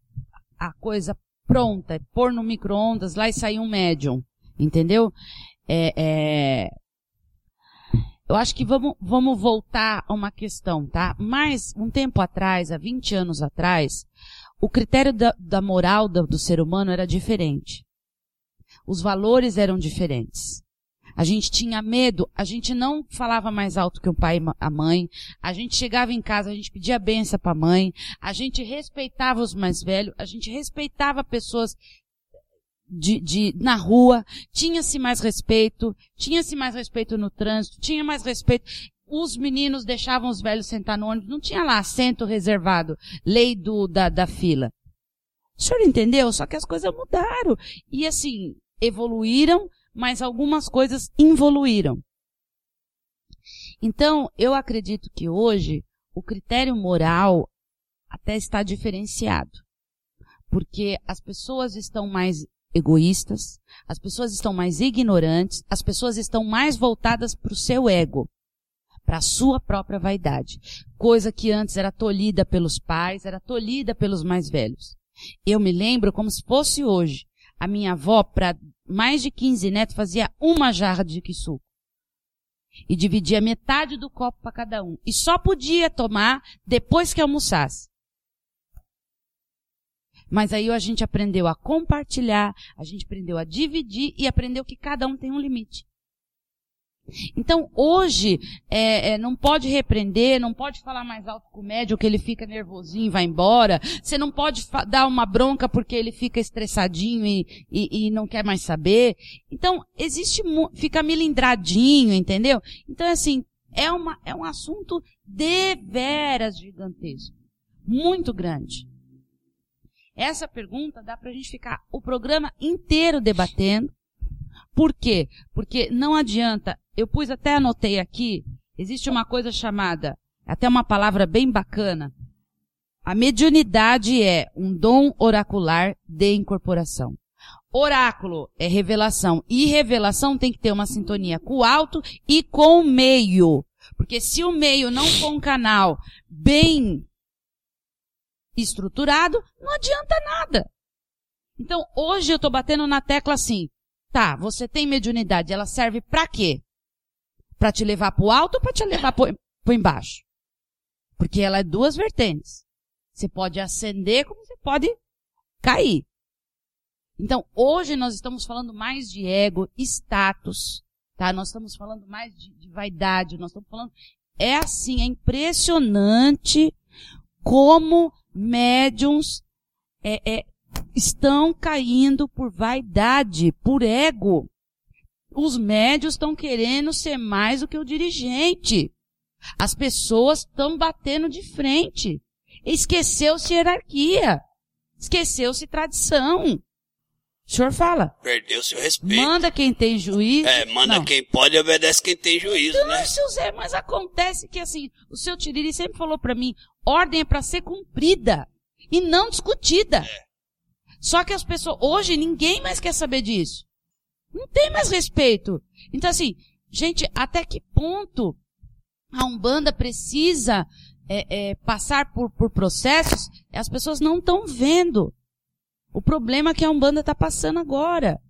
[SPEAKER 3] a coisa pronta, é pôr no micro-ondas lá e sair um médium. Entendeu? É, é... Eu acho que vamos, vamos voltar a uma questão, tá? Mas, um tempo atrás, há 20 anos atrás, o critério da, da moral do, do ser humano era diferente. Os valores eram diferentes. A gente tinha medo, a gente não falava mais alto que o pai e a mãe, a gente chegava em casa, a gente pedia benção para a mãe, a gente respeitava os mais velhos, a gente respeitava pessoas de, de, na rua, tinha-se mais respeito, tinha-se mais respeito no trânsito, tinha mais respeito. Os meninos deixavam os velhos sentar no ônibus, não tinha lá assento reservado, lei do, da, da fila. O senhor entendeu? Só que as coisas mudaram. E assim, evoluíram, mas algumas coisas involuíram. Então, eu acredito que hoje o critério moral até está diferenciado. Porque as pessoas estão mais egoístas, as pessoas estão mais ignorantes, as pessoas estão mais voltadas para o seu ego, para a sua própria vaidade. Coisa que antes era tolhida pelos pais, era tolhida pelos mais velhos. Eu me lembro como se fosse hoje. A minha avó, para mais de 15 netos, fazia uma jarra de suco. e dividia metade do copo para cada um. E só podia tomar depois que almoçasse. Mas aí a gente aprendeu a compartilhar, a gente aprendeu a dividir e aprendeu que cada um tem um limite. Então, hoje, é, é, não pode repreender, não pode falar mais alto com o médium que ele fica nervosinho e vai embora. Você não pode dar uma bronca porque ele fica estressadinho e, e, e não quer mais saber. Então, existe, fica milindradinho, entendeu? Então, é assim, é, uma, é um assunto deveras gigantesco. Muito grande. Essa pergunta dá pra gente ficar o programa inteiro debatendo. Por quê? Porque não adianta eu pus até anotei aqui, existe uma coisa chamada, até uma palavra bem bacana. A mediunidade é um dom oracular de incorporação. Oráculo é revelação. E revelação tem que ter uma sintonia com o alto e com o meio. Porque se o meio não for um canal bem estruturado, não adianta nada. Então, hoje eu estou batendo na tecla assim. Tá, você tem mediunidade, ela serve para quê? Para te levar para o alto ou para te levar para embaixo? Porque ela é duas vertentes. Você pode ascender como você pode cair. Então, hoje nós estamos falando mais de ego, status, tá? Nós estamos falando mais de, de vaidade, nós estamos falando... É assim, é impressionante como médiums é, é, estão caindo por vaidade, por ego os médios estão querendo ser mais do que o dirigente. As pessoas estão batendo de frente. Esqueceu-se hierarquia. Esqueceu-se tradição. O senhor fala.
[SPEAKER 6] Perdeu seu respeito.
[SPEAKER 3] Manda quem tem juízo.
[SPEAKER 6] É, manda Não. quem pode e obedece quem tem juízo,
[SPEAKER 3] então,
[SPEAKER 6] né?
[SPEAKER 3] seu Zé, mas acontece que assim, o seu Tiriri sempre falou para mim, ordem é para ser cumprida e não discutida. É. Só que as pessoas, hoje ninguém mais quer saber disso. Não tem mais respeito. Então, assim, gente, até que ponto a Umbanda precisa é, é, passar por, por processos as pessoas não estão vendo. O problema que a Umbanda está passando agora.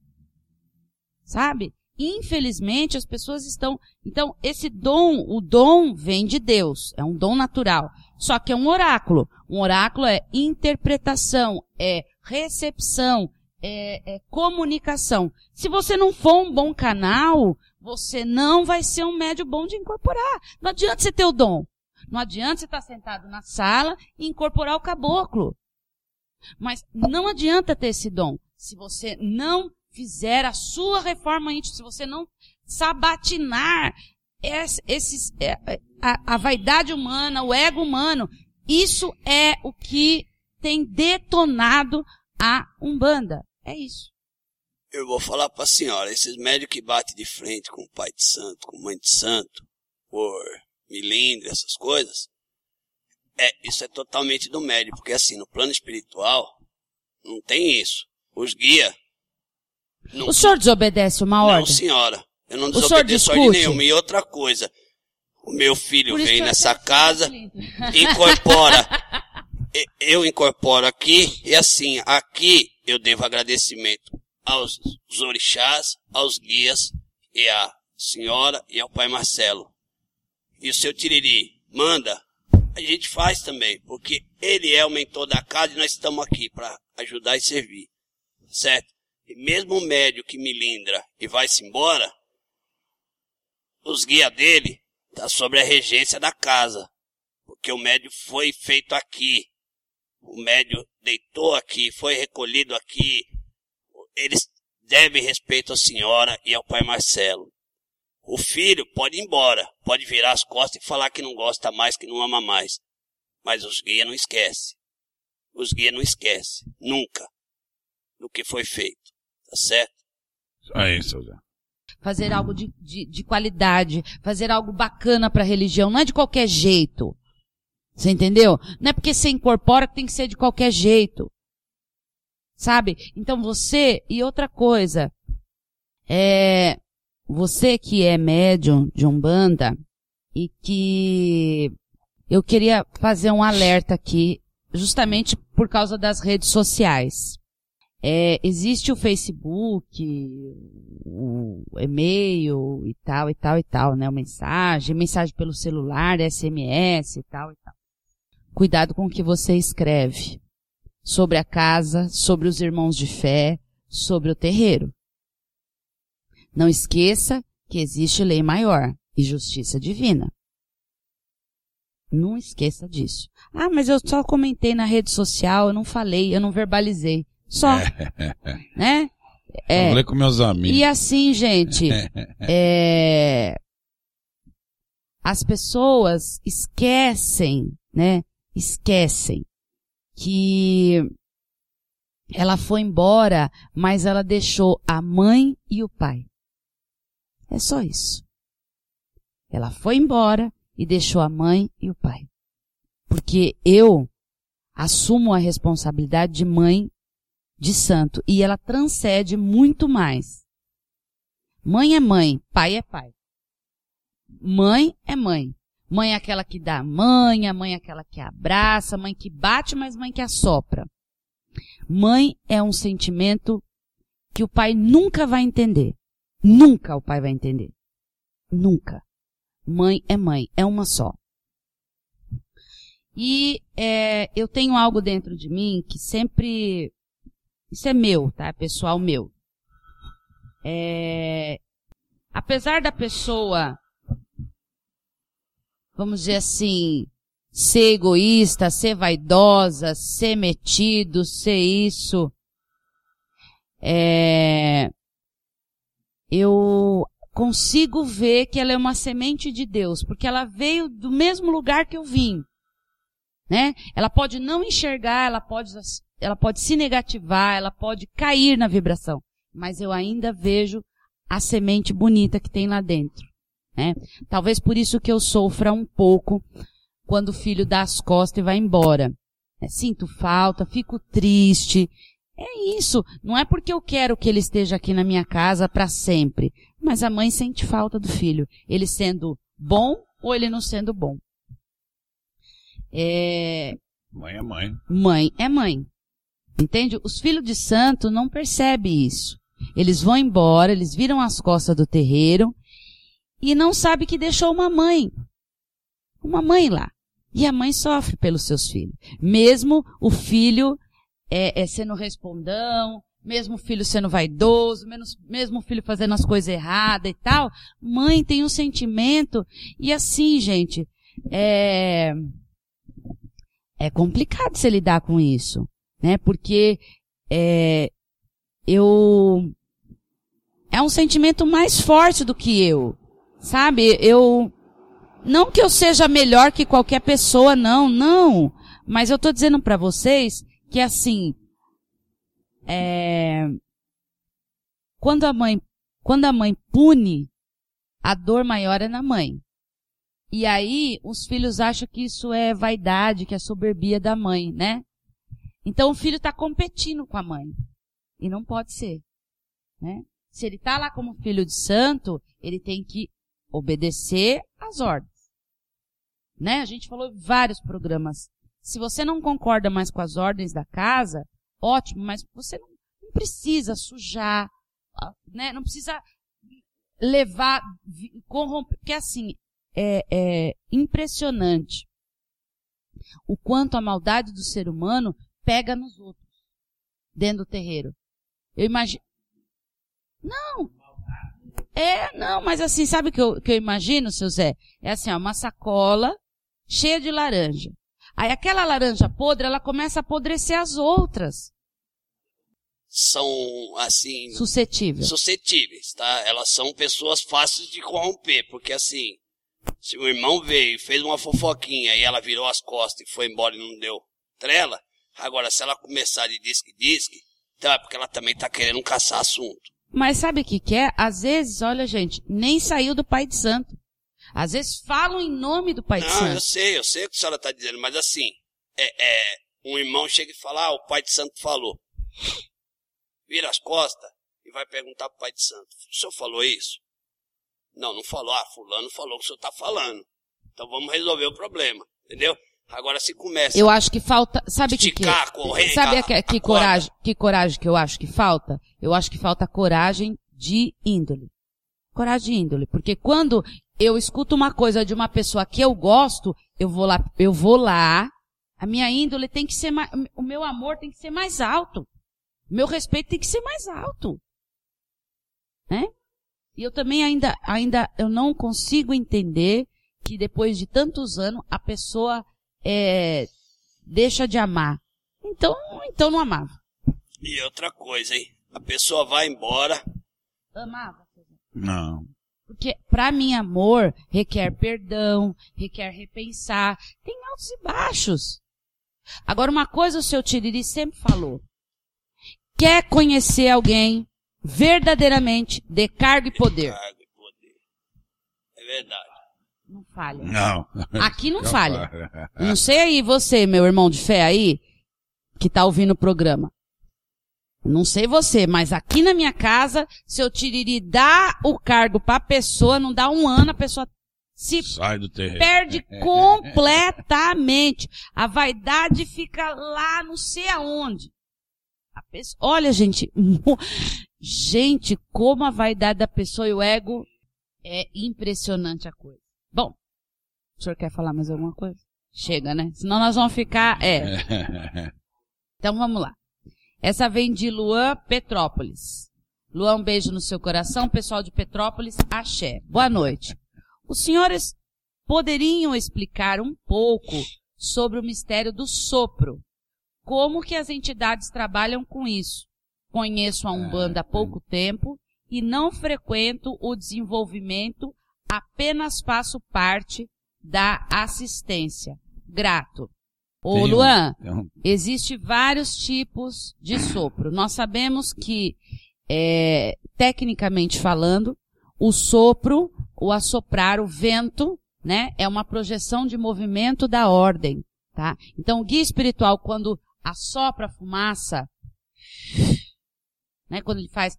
[SPEAKER 3] Sabe? Infelizmente, as pessoas estão. Então, esse dom, o dom vem de Deus. É um dom natural. Só que é um oráculo. Um oráculo é interpretação, é recepção, é, é, comunicação. Se você não for um bom canal, você não vai ser um médio bom de incorporar. Não adianta você ter o dom. Não adianta você estar sentado na sala e incorporar o caboclo. Mas não adianta ter esse dom. Se você não fizer a sua reforma íntima, se você não sabatinar esses, é, é, a, a vaidade humana, o ego humano, isso é o que tem detonado a Umbanda. É isso.
[SPEAKER 6] Eu vou falar para a senhora, esses médicos que batem de frente com o pai de santo, com mãe de santo, por milindre, essas coisas, é, isso é totalmente do médico, porque assim, no plano espiritual, não tem isso. Os guias.
[SPEAKER 3] o senhor desobedece uma ordem?
[SPEAKER 6] Não, senhora. Eu não desobedeço ordem nenhuma. E outra coisa, o meu filho vem nessa casa, incorpora eu incorporo aqui, e assim, aqui eu devo agradecimento aos orixás, aos guias, e à senhora e ao pai Marcelo. E o seu Tiriri manda, a gente faz também, porque ele é o mentor da casa e nós estamos aqui para ajudar e servir. Certo? E mesmo o médio que me lindra e vai-se embora, os guias dele tá sobre a regência da casa. Porque o médio foi feito aqui o médio deitou aqui, foi recolhido aqui. Eles devem respeito à senhora e ao pai Marcelo. O filho pode ir embora, pode virar as costas e falar que não gosta mais, que não ama mais. Mas os guias não esquecem. Os guias não esquecem, nunca, do que foi feito. Tá certo?
[SPEAKER 4] Aí, seu Zé.
[SPEAKER 3] Fazer algo de, de, de qualidade, fazer algo bacana para a religião, não é de qualquer jeito. Você entendeu? Não é porque você incorpora que tem que ser de qualquer jeito. Sabe? Então você, e outra coisa, é, você que é médium de Umbanda e que eu queria fazer um alerta aqui, justamente por causa das redes sociais. É, existe o Facebook, o e-mail e tal, e tal, e tal, né? O mensagem, mensagem pelo celular, SMS e tal, e tal. Cuidado com o que você escreve sobre a casa, sobre os irmãos de fé, sobre o terreiro. Não esqueça que existe lei maior e justiça divina. Não esqueça disso. Ah, mas eu só comentei na rede social, eu não falei, eu não verbalizei. Só. né?
[SPEAKER 4] É. Falei com meus amigos.
[SPEAKER 3] E assim, gente, é, as pessoas esquecem, né? Esquecem que ela foi embora, mas ela deixou a mãe e o pai. É só isso. Ela foi embora e deixou a mãe e o pai. Porque eu assumo a responsabilidade de mãe de santo e ela transcende muito mais. Mãe é mãe, pai é pai. Mãe é mãe. Mãe é aquela que dá mãe, mãe é aquela que abraça, mãe que bate, mas mãe que assopra. Mãe é um sentimento que o pai nunca vai entender. Nunca o pai vai entender. Nunca. Mãe é mãe, é uma só. E é, eu tenho algo dentro de mim que sempre. Isso é meu, tá? Pessoal meu. É, apesar da pessoa, vamos dizer assim, ser egoísta, ser vaidosa, ser metido, ser isso, é, eu consigo ver que ela é uma semente de Deus, porque ela veio do mesmo lugar que eu vim. Né? Ela pode não enxergar, ela pode, ela pode se negativar, ela pode cair na vibração, mas eu ainda vejo a semente bonita que tem lá dentro. Né? Talvez por isso que eu sofra um pouco quando o filho dá as costas e vai embora. É, sinto falta, fico triste. É isso. Não é porque eu quero que ele esteja aqui na minha casa para sempre. Mas a mãe sente falta do filho, ele sendo bom ou ele não sendo bom.
[SPEAKER 4] É... Mãe é mãe.
[SPEAKER 3] Mãe é mãe. Entende? Os filhos de santo não percebem isso. Eles vão embora, eles viram as costas do terreiro e não sabe que deixou uma mãe. Uma mãe lá. E a mãe sofre pelos seus filhos. Mesmo o filho é, é sendo respondão, mesmo o filho sendo vaidoso, mesmo o filho fazendo as coisas erradas e tal, mãe tem um sentimento, e assim, gente, é, é complicado se lidar com isso, né? Porque, é, eu, é um sentimento mais forte do que eu, sabe? Eu, não que eu seja melhor que qualquer pessoa, não, não, mas eu tô dizendo para vocês que assim, é, quando a mãe, quando a mãe pune, a dor maior é na mãe. E aí, os filhos acham que isso é vaidade, que é soberbia da mãe, né? Então o filho está competindo com a mãe. E não pode ser. Né? Se ele está lá como filho de santo, ele tem que obedecer às ordens. Né? A gente falou em vários programas. Se você não concorda mais com as ordens da casa, ótimo, mas você não, não precisa sujar, ah, né? Não precisa levar, corromper, porque assim, é, é impressionante o quanto a maldade do ser humano pega nos outros, dentro do terreiro. Eu imagino, não, é, não, mas assim, sabe o que eu, que eu imagino, seu Zé? É assim, ó, uma sacola cheia de laranja. Aí aquela laranja podre, ela começa a apodrecer as outras.
[SPEAKER 6] São, assim...
[SPEAKER 3] Suscetíveis.
[SPEAKER 6] Suscetíveis, tá? Elas são pessoas fáceis de corromper, porque assim, se o irmão veio, fez uma fofoquinha e ela virou as costas e foi embora e não deu trela, agora se ela começar de disque-disque, então é porque ela também tá querendo caçar assunto.
[SPEAKER 3] Mas sabe o que que é? Às vezes, olha gente, nem saiu do Pai de Santo. Às vezes falam em nome do Pai
[SPEAKER 6] não,
[SPEAKER 3] de Santo. Não,
[SPEAKER 6] eu sei, eu sei o que a senhora está dizendo, mas assim, é, é, um irmão chega e fala, ah, o Pai de Santo falou. Vira as costas e vai perguntar para o Pai de Santo, o senhor falou isso? Não, não falou. Ah, fulano falou o que o senhor está falando. Então vamos resolver o problema, entendeu? Agora se começa
[SPEAKER 3] Eu acho que falta, sabe o que, que
[SPEAKER 6] correr,
[SPEAKER 3] Sabe
[SPEAKER 6] a-
[SPEAKER 3] que,
[SPEAKER 6] a
[SPEAKER 3] que
[SPEAKER 6] corda.
[SPEAKER 3] coragem, que coragem que eu acho que falta? Eu acho que falta coragem de índole. Coragem de índole. Porque quando eu escuto uma coisa de uma pessoa que eu gosto, eu vou lá, eu vou lá, a minha índole tem que ser mais, o meu amor tem que ser mais alto. Meu respeito tem que ser mais alto. Né? E eu também ainda, ainda, eu não consigo entender que depois de tantos anos a pessoa é, deixa de amar. Então, então não amava.
[SPEAKER 6] E outra coisa, hein? A pessoa vai embora,
[SPEAKER 3] Amava.
[SPEAKER 4] Não.
[SPEAKER 3] Porque para mim amor requer perdão, requer repensar, tem altos e baixos. Agora uma coisa o seu Tiriri sempre falou. Quer conhecer alguém verdadeiramente de cargo e poder?
[SPEAKER 6] cargo e poder. É verdade.
[SPEAKER 3] Não falha.
[SPEAKER 4] Não.
[SPEAKER 3] Aqui não falha. Não sei aí você, meu irmão de fé aí, que tá ouvindo o programa. Não sei você, mas aqui na minha casa, se eu tiriri dar o cargo pra pessoa, não dá um ano, a pessoa se
[SPEAKER 4] Sai do terreno.
[SPEAKER 3] perde completamente. A vaidade fica lá não sei aonde. A pessoa, olha, gente, gente, como a vaidade da pessoa e o ego é impressionante a coisa. Bom, o senhor quer falar mais alguma coisa? Chega, né? Senão nós vamos ficar, é. Então vamos lá. Essa vem de Luan Petrópolis. Luan, um beijo no seu coração. Pessoal de Petrópolis, axé. Boa noite. Os senhores poderiam explicar um pouco sobre o mistério do sopro? Como que as entidades trabalham com isso? Conheço a Umbanda há pouco tempo e não frequento o desenvolvimento, apenas faço parte da assistência. Grato. Ô
[SPEAKER 4] Tem um-
[SPEAKER 3] Luan,
[SPEAKER 4] tem um-
[SPEAKER 3] Existe vários tipos de sopro. Nós sabemos que, é, tecnicamente falando, o sopro, o assoprar, o vento, né, é uma projeção de movimento da ordem, tá? Então, o guia espiritual, quando assopra a fumaça, né, quando ele faz,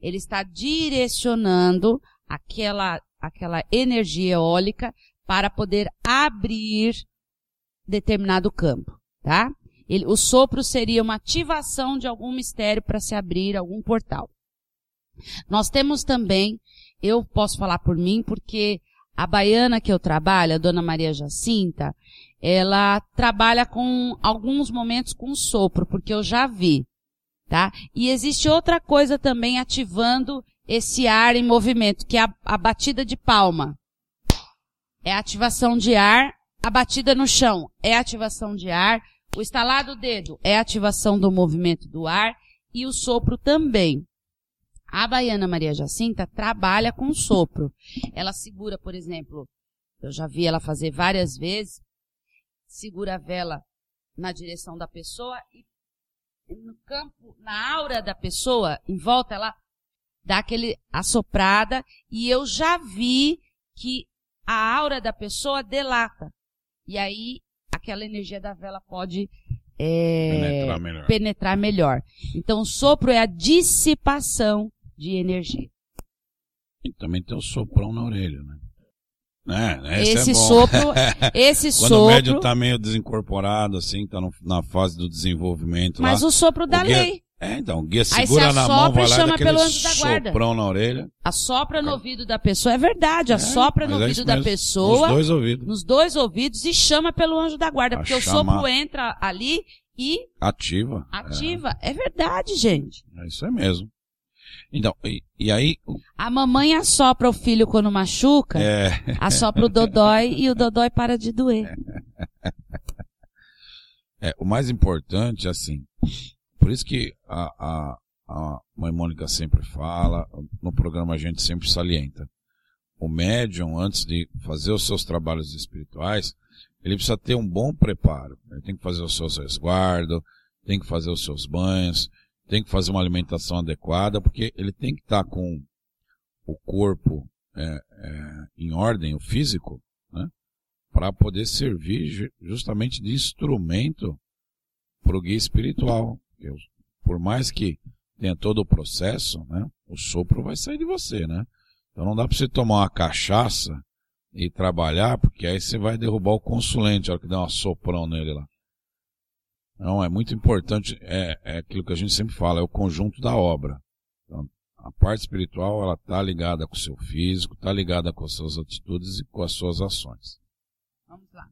[SPEAKER 3] ele está direcionando aquela, aquela energia eólica para poder abrir determinado campo, tá? Ele, o sopro seria uma ativação de algum mistério para se abrir algum portal. Nós temos também, eu posso falar por mim, porque a baiana que eu trabalho, a dona Maria Jacinta, ela trabalha com alguns momentos com sopro, porque eu já vi, tá? E existe outra coisa também ativando esse ar em movimento, que é a, a batida de palma. É ativação de ar a batida no chão é ativação de ar, o estalar do dedo é ativação do movimento do ar e o sopro também. A baiana Maria Jacinta trabalha com sopro. Ela segura, por exemplo, eu já vi ela fazer várias vezes, segura a vela na direção da pessoa e no campo, na aura da pessoa, em volta, ela dá aquele assoprada e eu já vi que a aura da pessoa delata. E aí, aquela energia da vela pode é,
[SPEAKER 4] Penetrar melhor.
[SPEAKER 3] penetrar melhor. Então, o sopro é a dissipação de energia.
[SPEAKER 4] E também tem o soprão na orelha, né? né? Esse,
[SPEAKER 3] Esse
[SPEAKER 4] é
[SPEAKER 3] sopro, esse
[SPEAKER 4] Quando o médium
[SPEAKER 3] sopro,
[SPEAKER 4] tá meio desincorporado, assim, tá no- na fase do desenvolvimento
[SPEAKER 3] mas
[SPEAKER 4] lá.
[SPEAKER 3] o sopro da
[SPEAKER 4] o guia-
[SPEAKER 3] lei.
[SPEAKER 4] É, então, o guia
[SPEAKER 3] Aí
[SPEAKER 4] segura
[SPEAKER 3] você
[SPEAKER 4] na mão, vai
[SPEAKER 3] e
[SPEAKER 4] lá
[SPEAKER 3] chama pelo anjo da guarda.
[SPEAKER 4] soprão na orelha.
[SPEAKER 3] Assopra no ouvido da pessoa, é verdade, assopra no
[SPEAKER 4] é
[SPEAKER 3] ouvido da
[SPEAKER 4] mesmo,
[SPEAKER 3] pessoa,
[SPEAKER 4] Nos dois ouvidos.
[SPEAKER 3] nos dois ouvidos e chama pelo anjo da guarda,
[SPEAKER 4] Pra
[SPEAKER 3] porque o
[SPEAKER 4] chamar.
[SPEAKER 3] sopro entra ali e
[SPEAKER 4] Ativa.
[SPEAKER 3] ativa. É, verdade, gente.
[SPEAKER 4] É, é isso é mesmo. Então, e, e aí, o-
[SPEAKER 3] A mamãe assopra o filho quando machuca,
[SPEAKER 4] é,
[SPEAKER 3] assopra o dodói e o dodói para de doer.
[SPEAKER 4] é, o mais importante, assim, por isso que a, a, a mãe Mônica sempre fala, no programa a gente sempre salienta. O médium, antes de fazer os seus trabalhos espirituais, ele precisa ter um bom preparo. Ele tem que fazer os seus resguardos, tem que fazer os seus banhos, tem que fazer uma alimentação adequada, porque ele tem que estar com o corpo é, é, em ordem, o físico, né? para poder servir ju- justamente de instrumento para o guia espiritual. Os- por mais que tenha todo o processo, né? o sopro vai sair de você, né? Então não dá para você tomar uma cachaça e trabalhar, porque aí você vai derrubar o consulente, a hora que der uma soprão nele lá. Não, é muito importante, é, é aquilo que a gente sempre fala, é o conjunto da obra. Então, a parte espiritual, ela está ligada com o seu físico, está ligada com as suas atitudes e com as suas ações.
[SPEAKER 3] Vamos lá.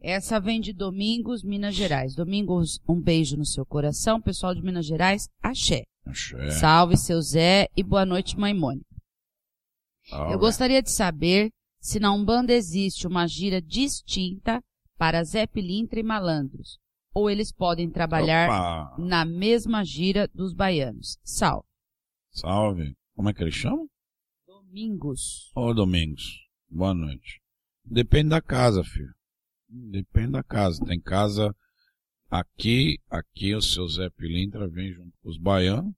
[SPEAKER 3] Essa vem de Domingos, Minas Gerais. Domingos, um beijo no seu coração. Pessoal de Minas Gerais, axé.
[SPEAKER 4] Axé.
[SPEAKER 3] Salve, seu Zé, e boa noite, mãe Mônica. Eu gostaria de saber se na Umbanda existe uma gira distinta para Zé Pilintra e malandros, ou eles podem trabalhar
[SPEAKER 4] Opa!
[SPEAKER 3] na mesma gira dos baianos. Salve.
[SPEAKER 4] Salve. Como é que ele chama?
[SPEAKER 3] Domingos.
[SPEAKER 4] Ô, Domingos. Boa noite. Depende da casa, filho. Depende da casa. Tem casa aqui, aqui o seu Zé Pilintra vem junto com os baianos.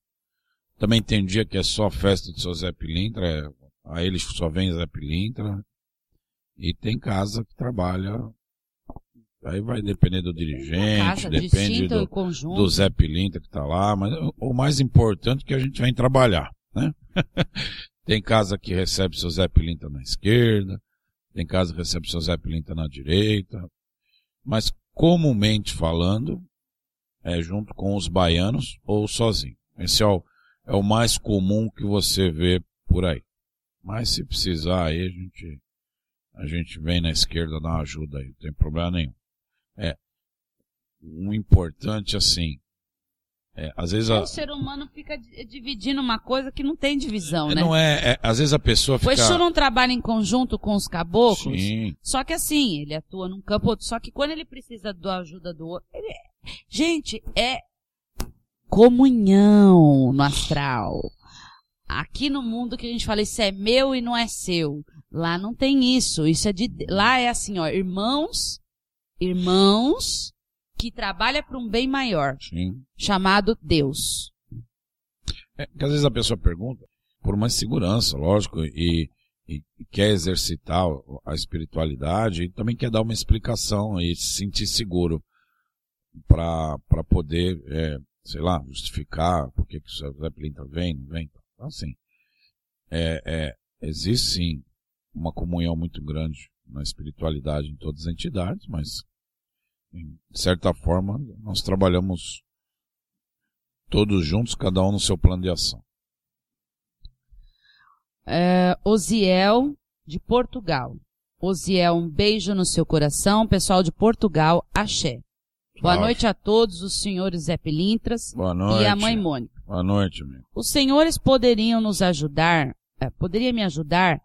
[SPEAKER 4] Também tem dia que é só festa do seu Zé Pilintra, é, aí eles só vem Zé Pilintra. E tem casa que trabalha. Aí vai depender do dirigente,
[SPEAKER 3] Casa
[SPEAKER 4] depende do, do Zé Pilintra que tá lá, mas o- o mais importante é que a gente vem trabalhar, né? tem casa que recebe seu Zé Pilintra na esquerda, tem casa que recebe seu Zé Pilintra na direita, mas comumente falando, é junto com os baianos ou sozinho. Esse é o, é o mais comum que você vê por aí. Mas se precisar aí, a gente, a gente vem na esquerda dar ajuda aí, não tem problema nenhum. É. O importante, assim, é, às vezes a,
[SPEAKER 3] O ser humano fica di- dividindo uma coisa que não tem divisão, né?
[SPEAKER 4] não é, é, às vezes a pessoa
[SPEAKER 3] O
[SPEAKER 4] fica...
[SPEAKER 3] Exu não trabalha em conjunto com os caboclos?
[SPEAKER 4] Sim,
[SPEAKER 3] Só que assim, ele atua num campo, outro. só que quando ele precisa da ajuda do outro, ele é- gente, é comunhão no astral. Aqui no mundo que a gente fala, isso é meu e não é seu. Lá não tem isso, isso é de, lá é assim, ó, irmãos, irmãos que trabalham para um bem maior,
[SPEAKER 4] sim.
[SPEAKER 3] chamado Deus.
[SPEAKER 4] É, que às vezes a pessoa pergunta por uma segurança, lógico, e, e quer exercitar a espiritualidade e também quer dar uma explicação e se sentir seguro para poder, é, sei lá, justificar por que que o Zé Pilintra vem, não vem. Então, assim, é, é, existe sim uma comunhão muito grande na espiritualidade em todas as entidades, mas de certa forma nós trabalhamos todos juntos, cada um no seu plano de ação.
[SPEAKER 3] É, Osiel, de Portugal. Osiel, um beijo no seu coração. Pessoal de Portugal, axé. Boa
[SPEAKER 4] Salve.
[SPEAKER 3] noite a todos os senhores Zé Pilintras
[SPEAKER 4] Boa noite.
[SPEAKER 3] e a mãe Mônica.
[SPEAKER 4] Boa noite, amigo.
[SPEAKER 3] Os senhores poderiam nos ajudar, eh, poderia me ajudar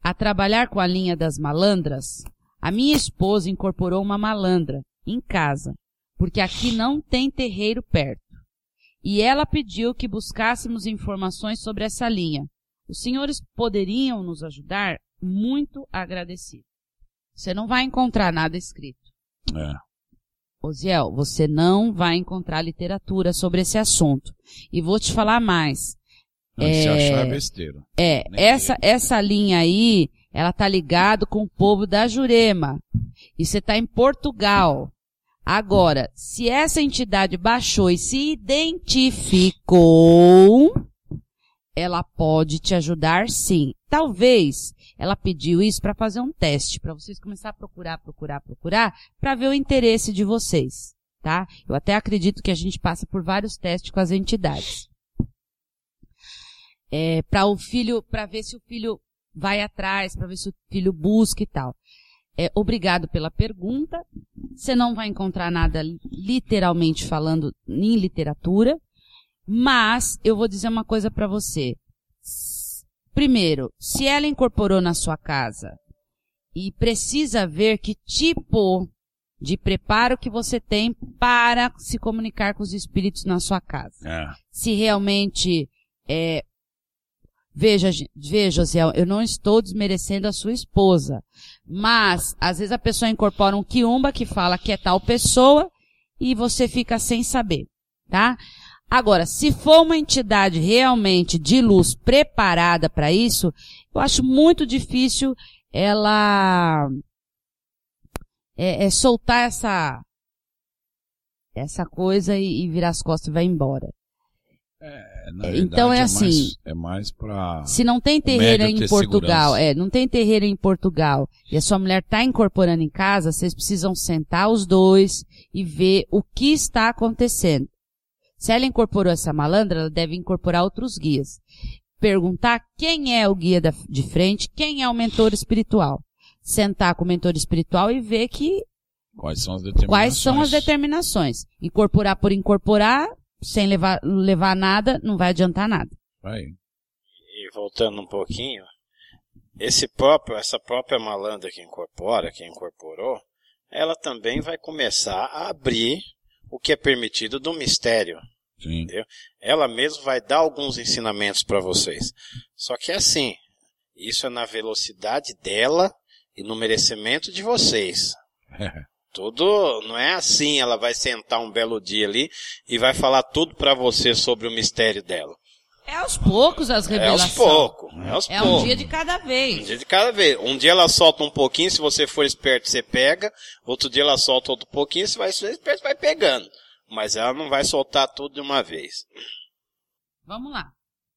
[SPEAKER 3] a trabalhar com a linha das malandras? A minha esposa incorporou uma malandra em casa, porque aqui não tem terreiro perto. E ela pediu que buscássemos informações sobre essa linha. Os senhores poderiam nos ajudar? Muito agradecido. Você não vai encontrar nada escrito.
[SPEAKER 4] É.
[SPEAKER 3] Osiel, você não vai encontrar literatura sobre esse assunto. E vou te falar mais.
[SPEAKER 4] Não, Se
[SPEAKER 3] É.
[SPEAKER 4] achar é besteira.
[SPEAKER 3] É,
[SPEAKER 4] Nem
[SPEAKER 3] essa, essa linha aí, ela tá ligado com o povo da Jurema. E você tá em Portugal. Agora, se essa entidade baixou e se identificou, ela pode te ajudar sim. Talvez ela pediu isso para fazer um teste, para vocês começar a procurar, procurar, procurar, para ver o interesse de vocês, tá? Eu até acredito que a gente passa por vários testes com as entidades é, para o filho, para ver se o filho vai atrás, para ver se o filho busca e tal. É, obrigado pela pergunta. Você não vai encontrar nada literalmente falando em literatura, mas eu vou dizer uma coisa para você. Primeiro, se ela incorporou na sua casa e precisa ver que tipo de preparo que você tem para se comunicar com os espíritos na sua casa
[SPEAKER 4] É.
[SPEAKER 3] se realmente é, veja, veja, Zé, eu não estou desmerecendo a sua esposa, mas às vezes a pessoa incorpora um quiumba que fala que é tal pessoa e você fica sem saber, tá? Agora, se for uma entidade realmente de luz preparada para isso, eu acho muito difícil ela é, é soltar essa essa coisa e, e virar as costas e vai embora.
[SPEAKER 4] É,
[SPEAKER 3] então é assim. É
[SPEAKER 4] mais, é mais pra.
[SPEAKER 3] Se não tem terreira em Portugal, segurança. é, não tem terreira em Portugal e a sua mulher está incorporando em casa, vocês precisam sentar os dois e ver o que está acontecendo. Se ela incorporou essa malandra, ela deve incorporar outros guias. Perguntar quem é o guia da, de frente, quem é o mentor espiritual. Sentar com o mentor espiritual e ver que
[SPEAKER 4] Quais são as determinações?
[SPEAKER 3] Quais são as determinações? Incorporar por incorporar, sem levar, levar nada, não vai adiantar nada.
[SPEAKER 4] Vai.
[SPEAKER 5] E voltando um pouquinho, esse próprio, essa própria malandra que incorpora, que incorporou, ela também vai começar a abrir o que é permitido do mistério.
[SPEAKER 4] Sim.
[SPEAKER 5] Entendeu? Ela mesma vai dar alguns ensinamentos para vocês. Só que é assim, isso é na velocidade dela e no merecimento de vocês. Tudo não é assim, ela vai sentar um belo dia ali e vai falar tudo para você sobre o mistério dela.
[SPEAKER 3] É aos poucos as revelações.
[SPEAKER 5] É aos poucos. É, aos
[SPEAKER 3] é um dia de cada vez.
[SPEAKER 5] Um dia de cada vez. Um dia ela solta um pouquinho, se você for esperto, você pega. Outro dia ela solta outro pouquinho, se vai ser esperto, vai pegando. Mas ela não vai soltar tudo de uma vez.
[SPEAKER 3] Vamos lá.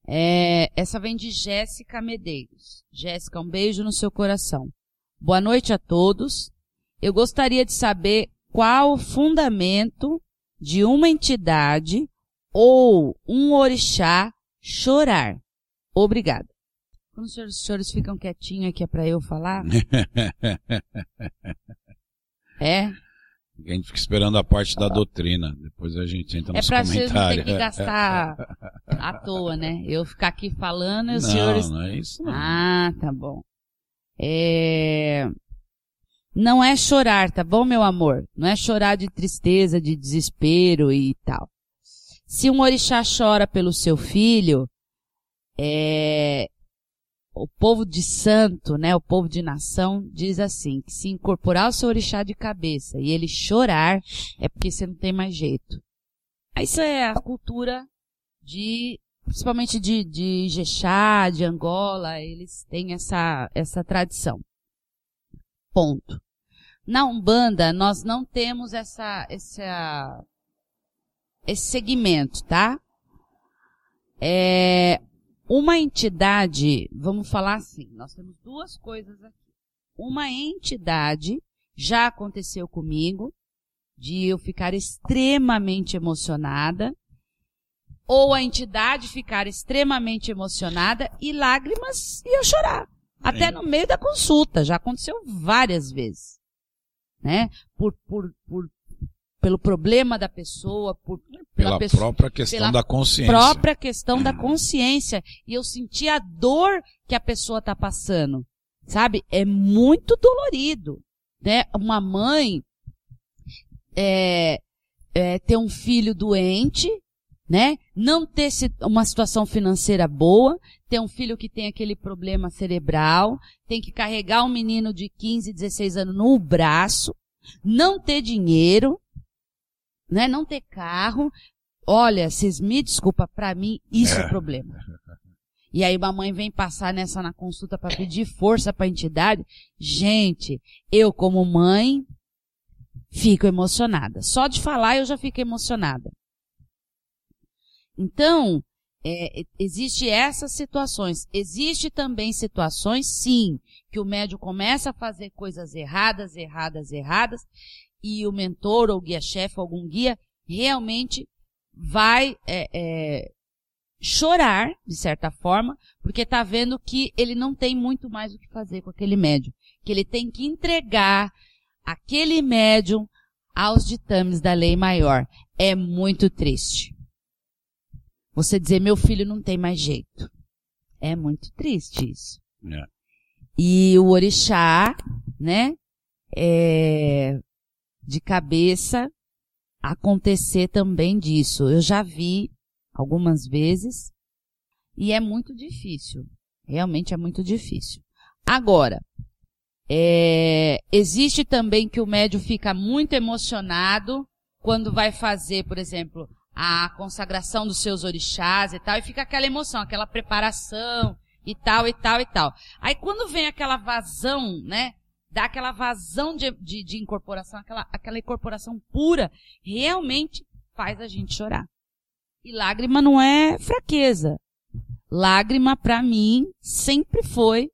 [SPEAKER 3] É, essa vem de Jéssica Medeiros. Jéssica, um beijo no seu coração. Boa noite a todos. Eu gostaria de saber qual o fundamento de uma entidade ou um orixá chorar. Obrigada. Quando os senhores, os senhores ficam quietinhos aqui é para eu falar? é?
[SPEAKER 4] A gente fica esperando a parte da doutrina. Depois a gente entra
[SPEAKER 3] é
[SPEAKER 4] nos comentários.
[SPEAKER 3] É pra vocês não ter que gastar à toa, né? Eu ficar aqui falando e os
[SPEAKER 4] não,
[SPEAKER 3] senhores...
[SPEAKER 4] Não, é isso não.
[SPEAKER 3] Ah, tá bom. É... Não é chorar, tá bom, meu amor? Não é chorar de tristeza, de desespero e tal. Se um orixá chora pelo seu filho, é, o povo de santo, né, o povo de nação, diz assim, que se incorporar o seu orixá de cabeça e ele chorar, é porque você não tem mais jeito. Isso é a cultura de, principalmente de, de Jexá, de Angola, eles têm essa, essa tradição. Ponto. Na Umbanda, nós não temos essa, essa, esse segmento, tá? É, uma entidade, vamos falar assim, nós temos duas coisas aqui. Uma entidade, já aconteceu comigo, de eu ficar extremamente emocionada, ou a entidade ficar extremamente emocionada e lágrimas e eu chorar. Até no meio da consulta, já aconteceu várias vezes. Né? Por, por, por pelo problema da pessoa, por,
[SPEAKER 4] pela, pela pessoa, própria questão pela da consciência.
[SPEAKER 3] própria questão da consciência. E eu senti a dor que a pessoa está passando. Sabe? É muito dolorido. Né? Uma mãe é, é, ter um filho doente, né? Não ter uma situação financeira boa, ter um filho que tem aquele problema cerebral, tem que carregar um menino de 15, 16 anos no braço, não ter dinheiro, né? Não ter carro. Olha, vocês me desculpa, para mim isso é, é problema. E aí mamãe vem passar nessa na consulta para pedir força para a entidade. Gente, eu como mãe fico emocionada. Só de falar eu já fico emocionada. Então, é, existe essas situações. Existe também situações, sim, que o médium começa a fazer coisas erradas, erradas, erradas, e o mentor ou guia-chefe, algum guia, realmente vai é, é, chorar, de certa forma, porque está vendo que ele não tem muito mais o que fazer com aquele médium. Que ele tem que entregar aquele médium aos ditames da lei maior. É muito triste. Você dizer, meu filho não tem mais jeito. É muito triste isso.
[SPEAKER 4] É.
[SPEAKER 3] E o orixá, né, é, de cabeça acontecer também disso. Eu já vi algumas vezes e é muito difícil. Realmente é muito difícil. Agora, é, existe também que o médium fica muito emocionado quando vai fazer, por exemplo, a consagração dos seus orixás e tal, e fica aquela emoção, aquela preparação e tal, e tal, e tal. Aí quando vem aquela vazão, né, dá aquela vazão de, de, de incorporação, aquela, aquela incorporação pura, realmente faz a gente chorar. E lágrima não é fraqueza. Lágrima, para mim, sempre foi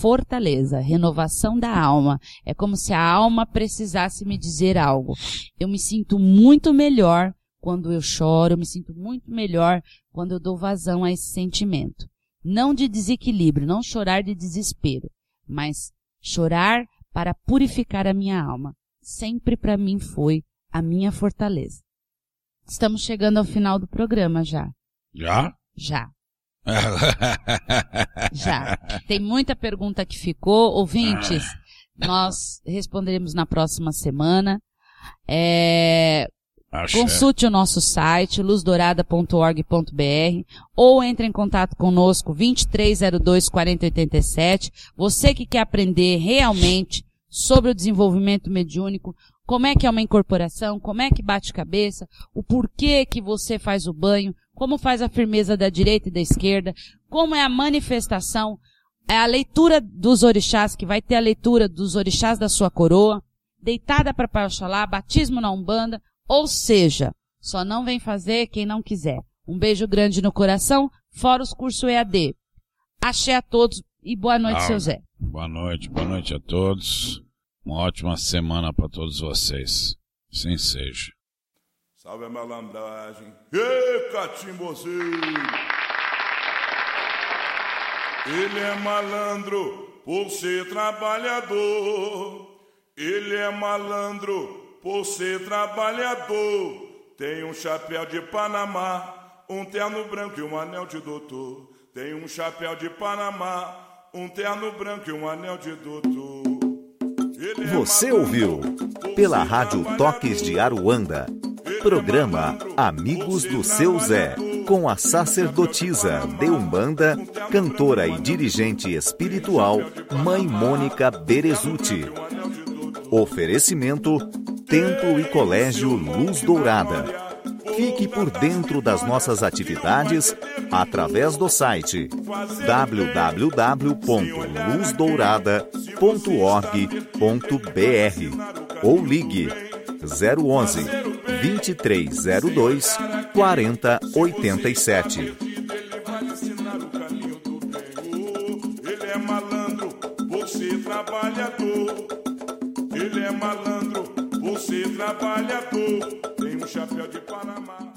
[SPEAKER 3] fortaleza, renovação da alma. É como se a alma precisasse me dizer algo. Eu me sinto muito melhor quando eu choro, eu me sinto muito melhor quando eu dou vazão a esse sentimento. Não de desequilíbrio, não chorar de desespero, mas chorar para purificar a minha alma. Sempre para mim foi a minha fortaleza. Estamos chegando ao final do programa já.
[SPEAKER 4] Já?
[SPEAKER 3] Já. Já. Tem muita pergunta que ficou. Ouvintes, nós responderemos na próxima semana. É, Consulte o nosso site, luzdourada.org.br ou entre em contato conosco 2302 4087. Você que quer aprender realmente sobre o desenvolvimento mediúnico, como é que é uma incorporação, como é que bate cabeça, o porquê que você faz o banho, como faz a firmeza da direita e da esquerda, como é a manifestação, é a leitura dos orixás, que vai ter a leitura dos orixás da sua coroa, deitada para Pai Oxalá, batismo na Umbanda, ou seja, só não vem fazer quem não quiser. Um beijo grande no coração, fora os cursos EAD. Axé a todos e boa noite, ah, seu Zé.
[SPEAKER 4] Boa noite, boa noite a todos. Uma ótima semana para todos vocês. Sim seja.
[SPEAKER 1] Salve a malandragem. Ê, catimbozeiro! Ele é malandro por ser trabalhador. Ele é malandro por ser trabalhador. Tem um chapéu de Panamá, um terno branco e um anel de doutor. Tem um chapéu de Panamá, um terno branco e um anel de doutor.
[SPEAKER 2] É Você ouviu pela Rádio Toques de Aruanda. Programa Amigos do Seu Zé, com a sacerdotisa de Umbanda, cantora e dirigente espiritual, Mãe Mônica Berezuti. Oferecimento Templo e Colégio Luz Dourada. Fique por dentro das nossas atividades através do site www.luzdourada.org.br ou ligue 011 2302 4087.
[SPEAKER 1] Ele é malandro, você trabalhador. Malandro, você trabalhador. Tem um chapéu de Panamá.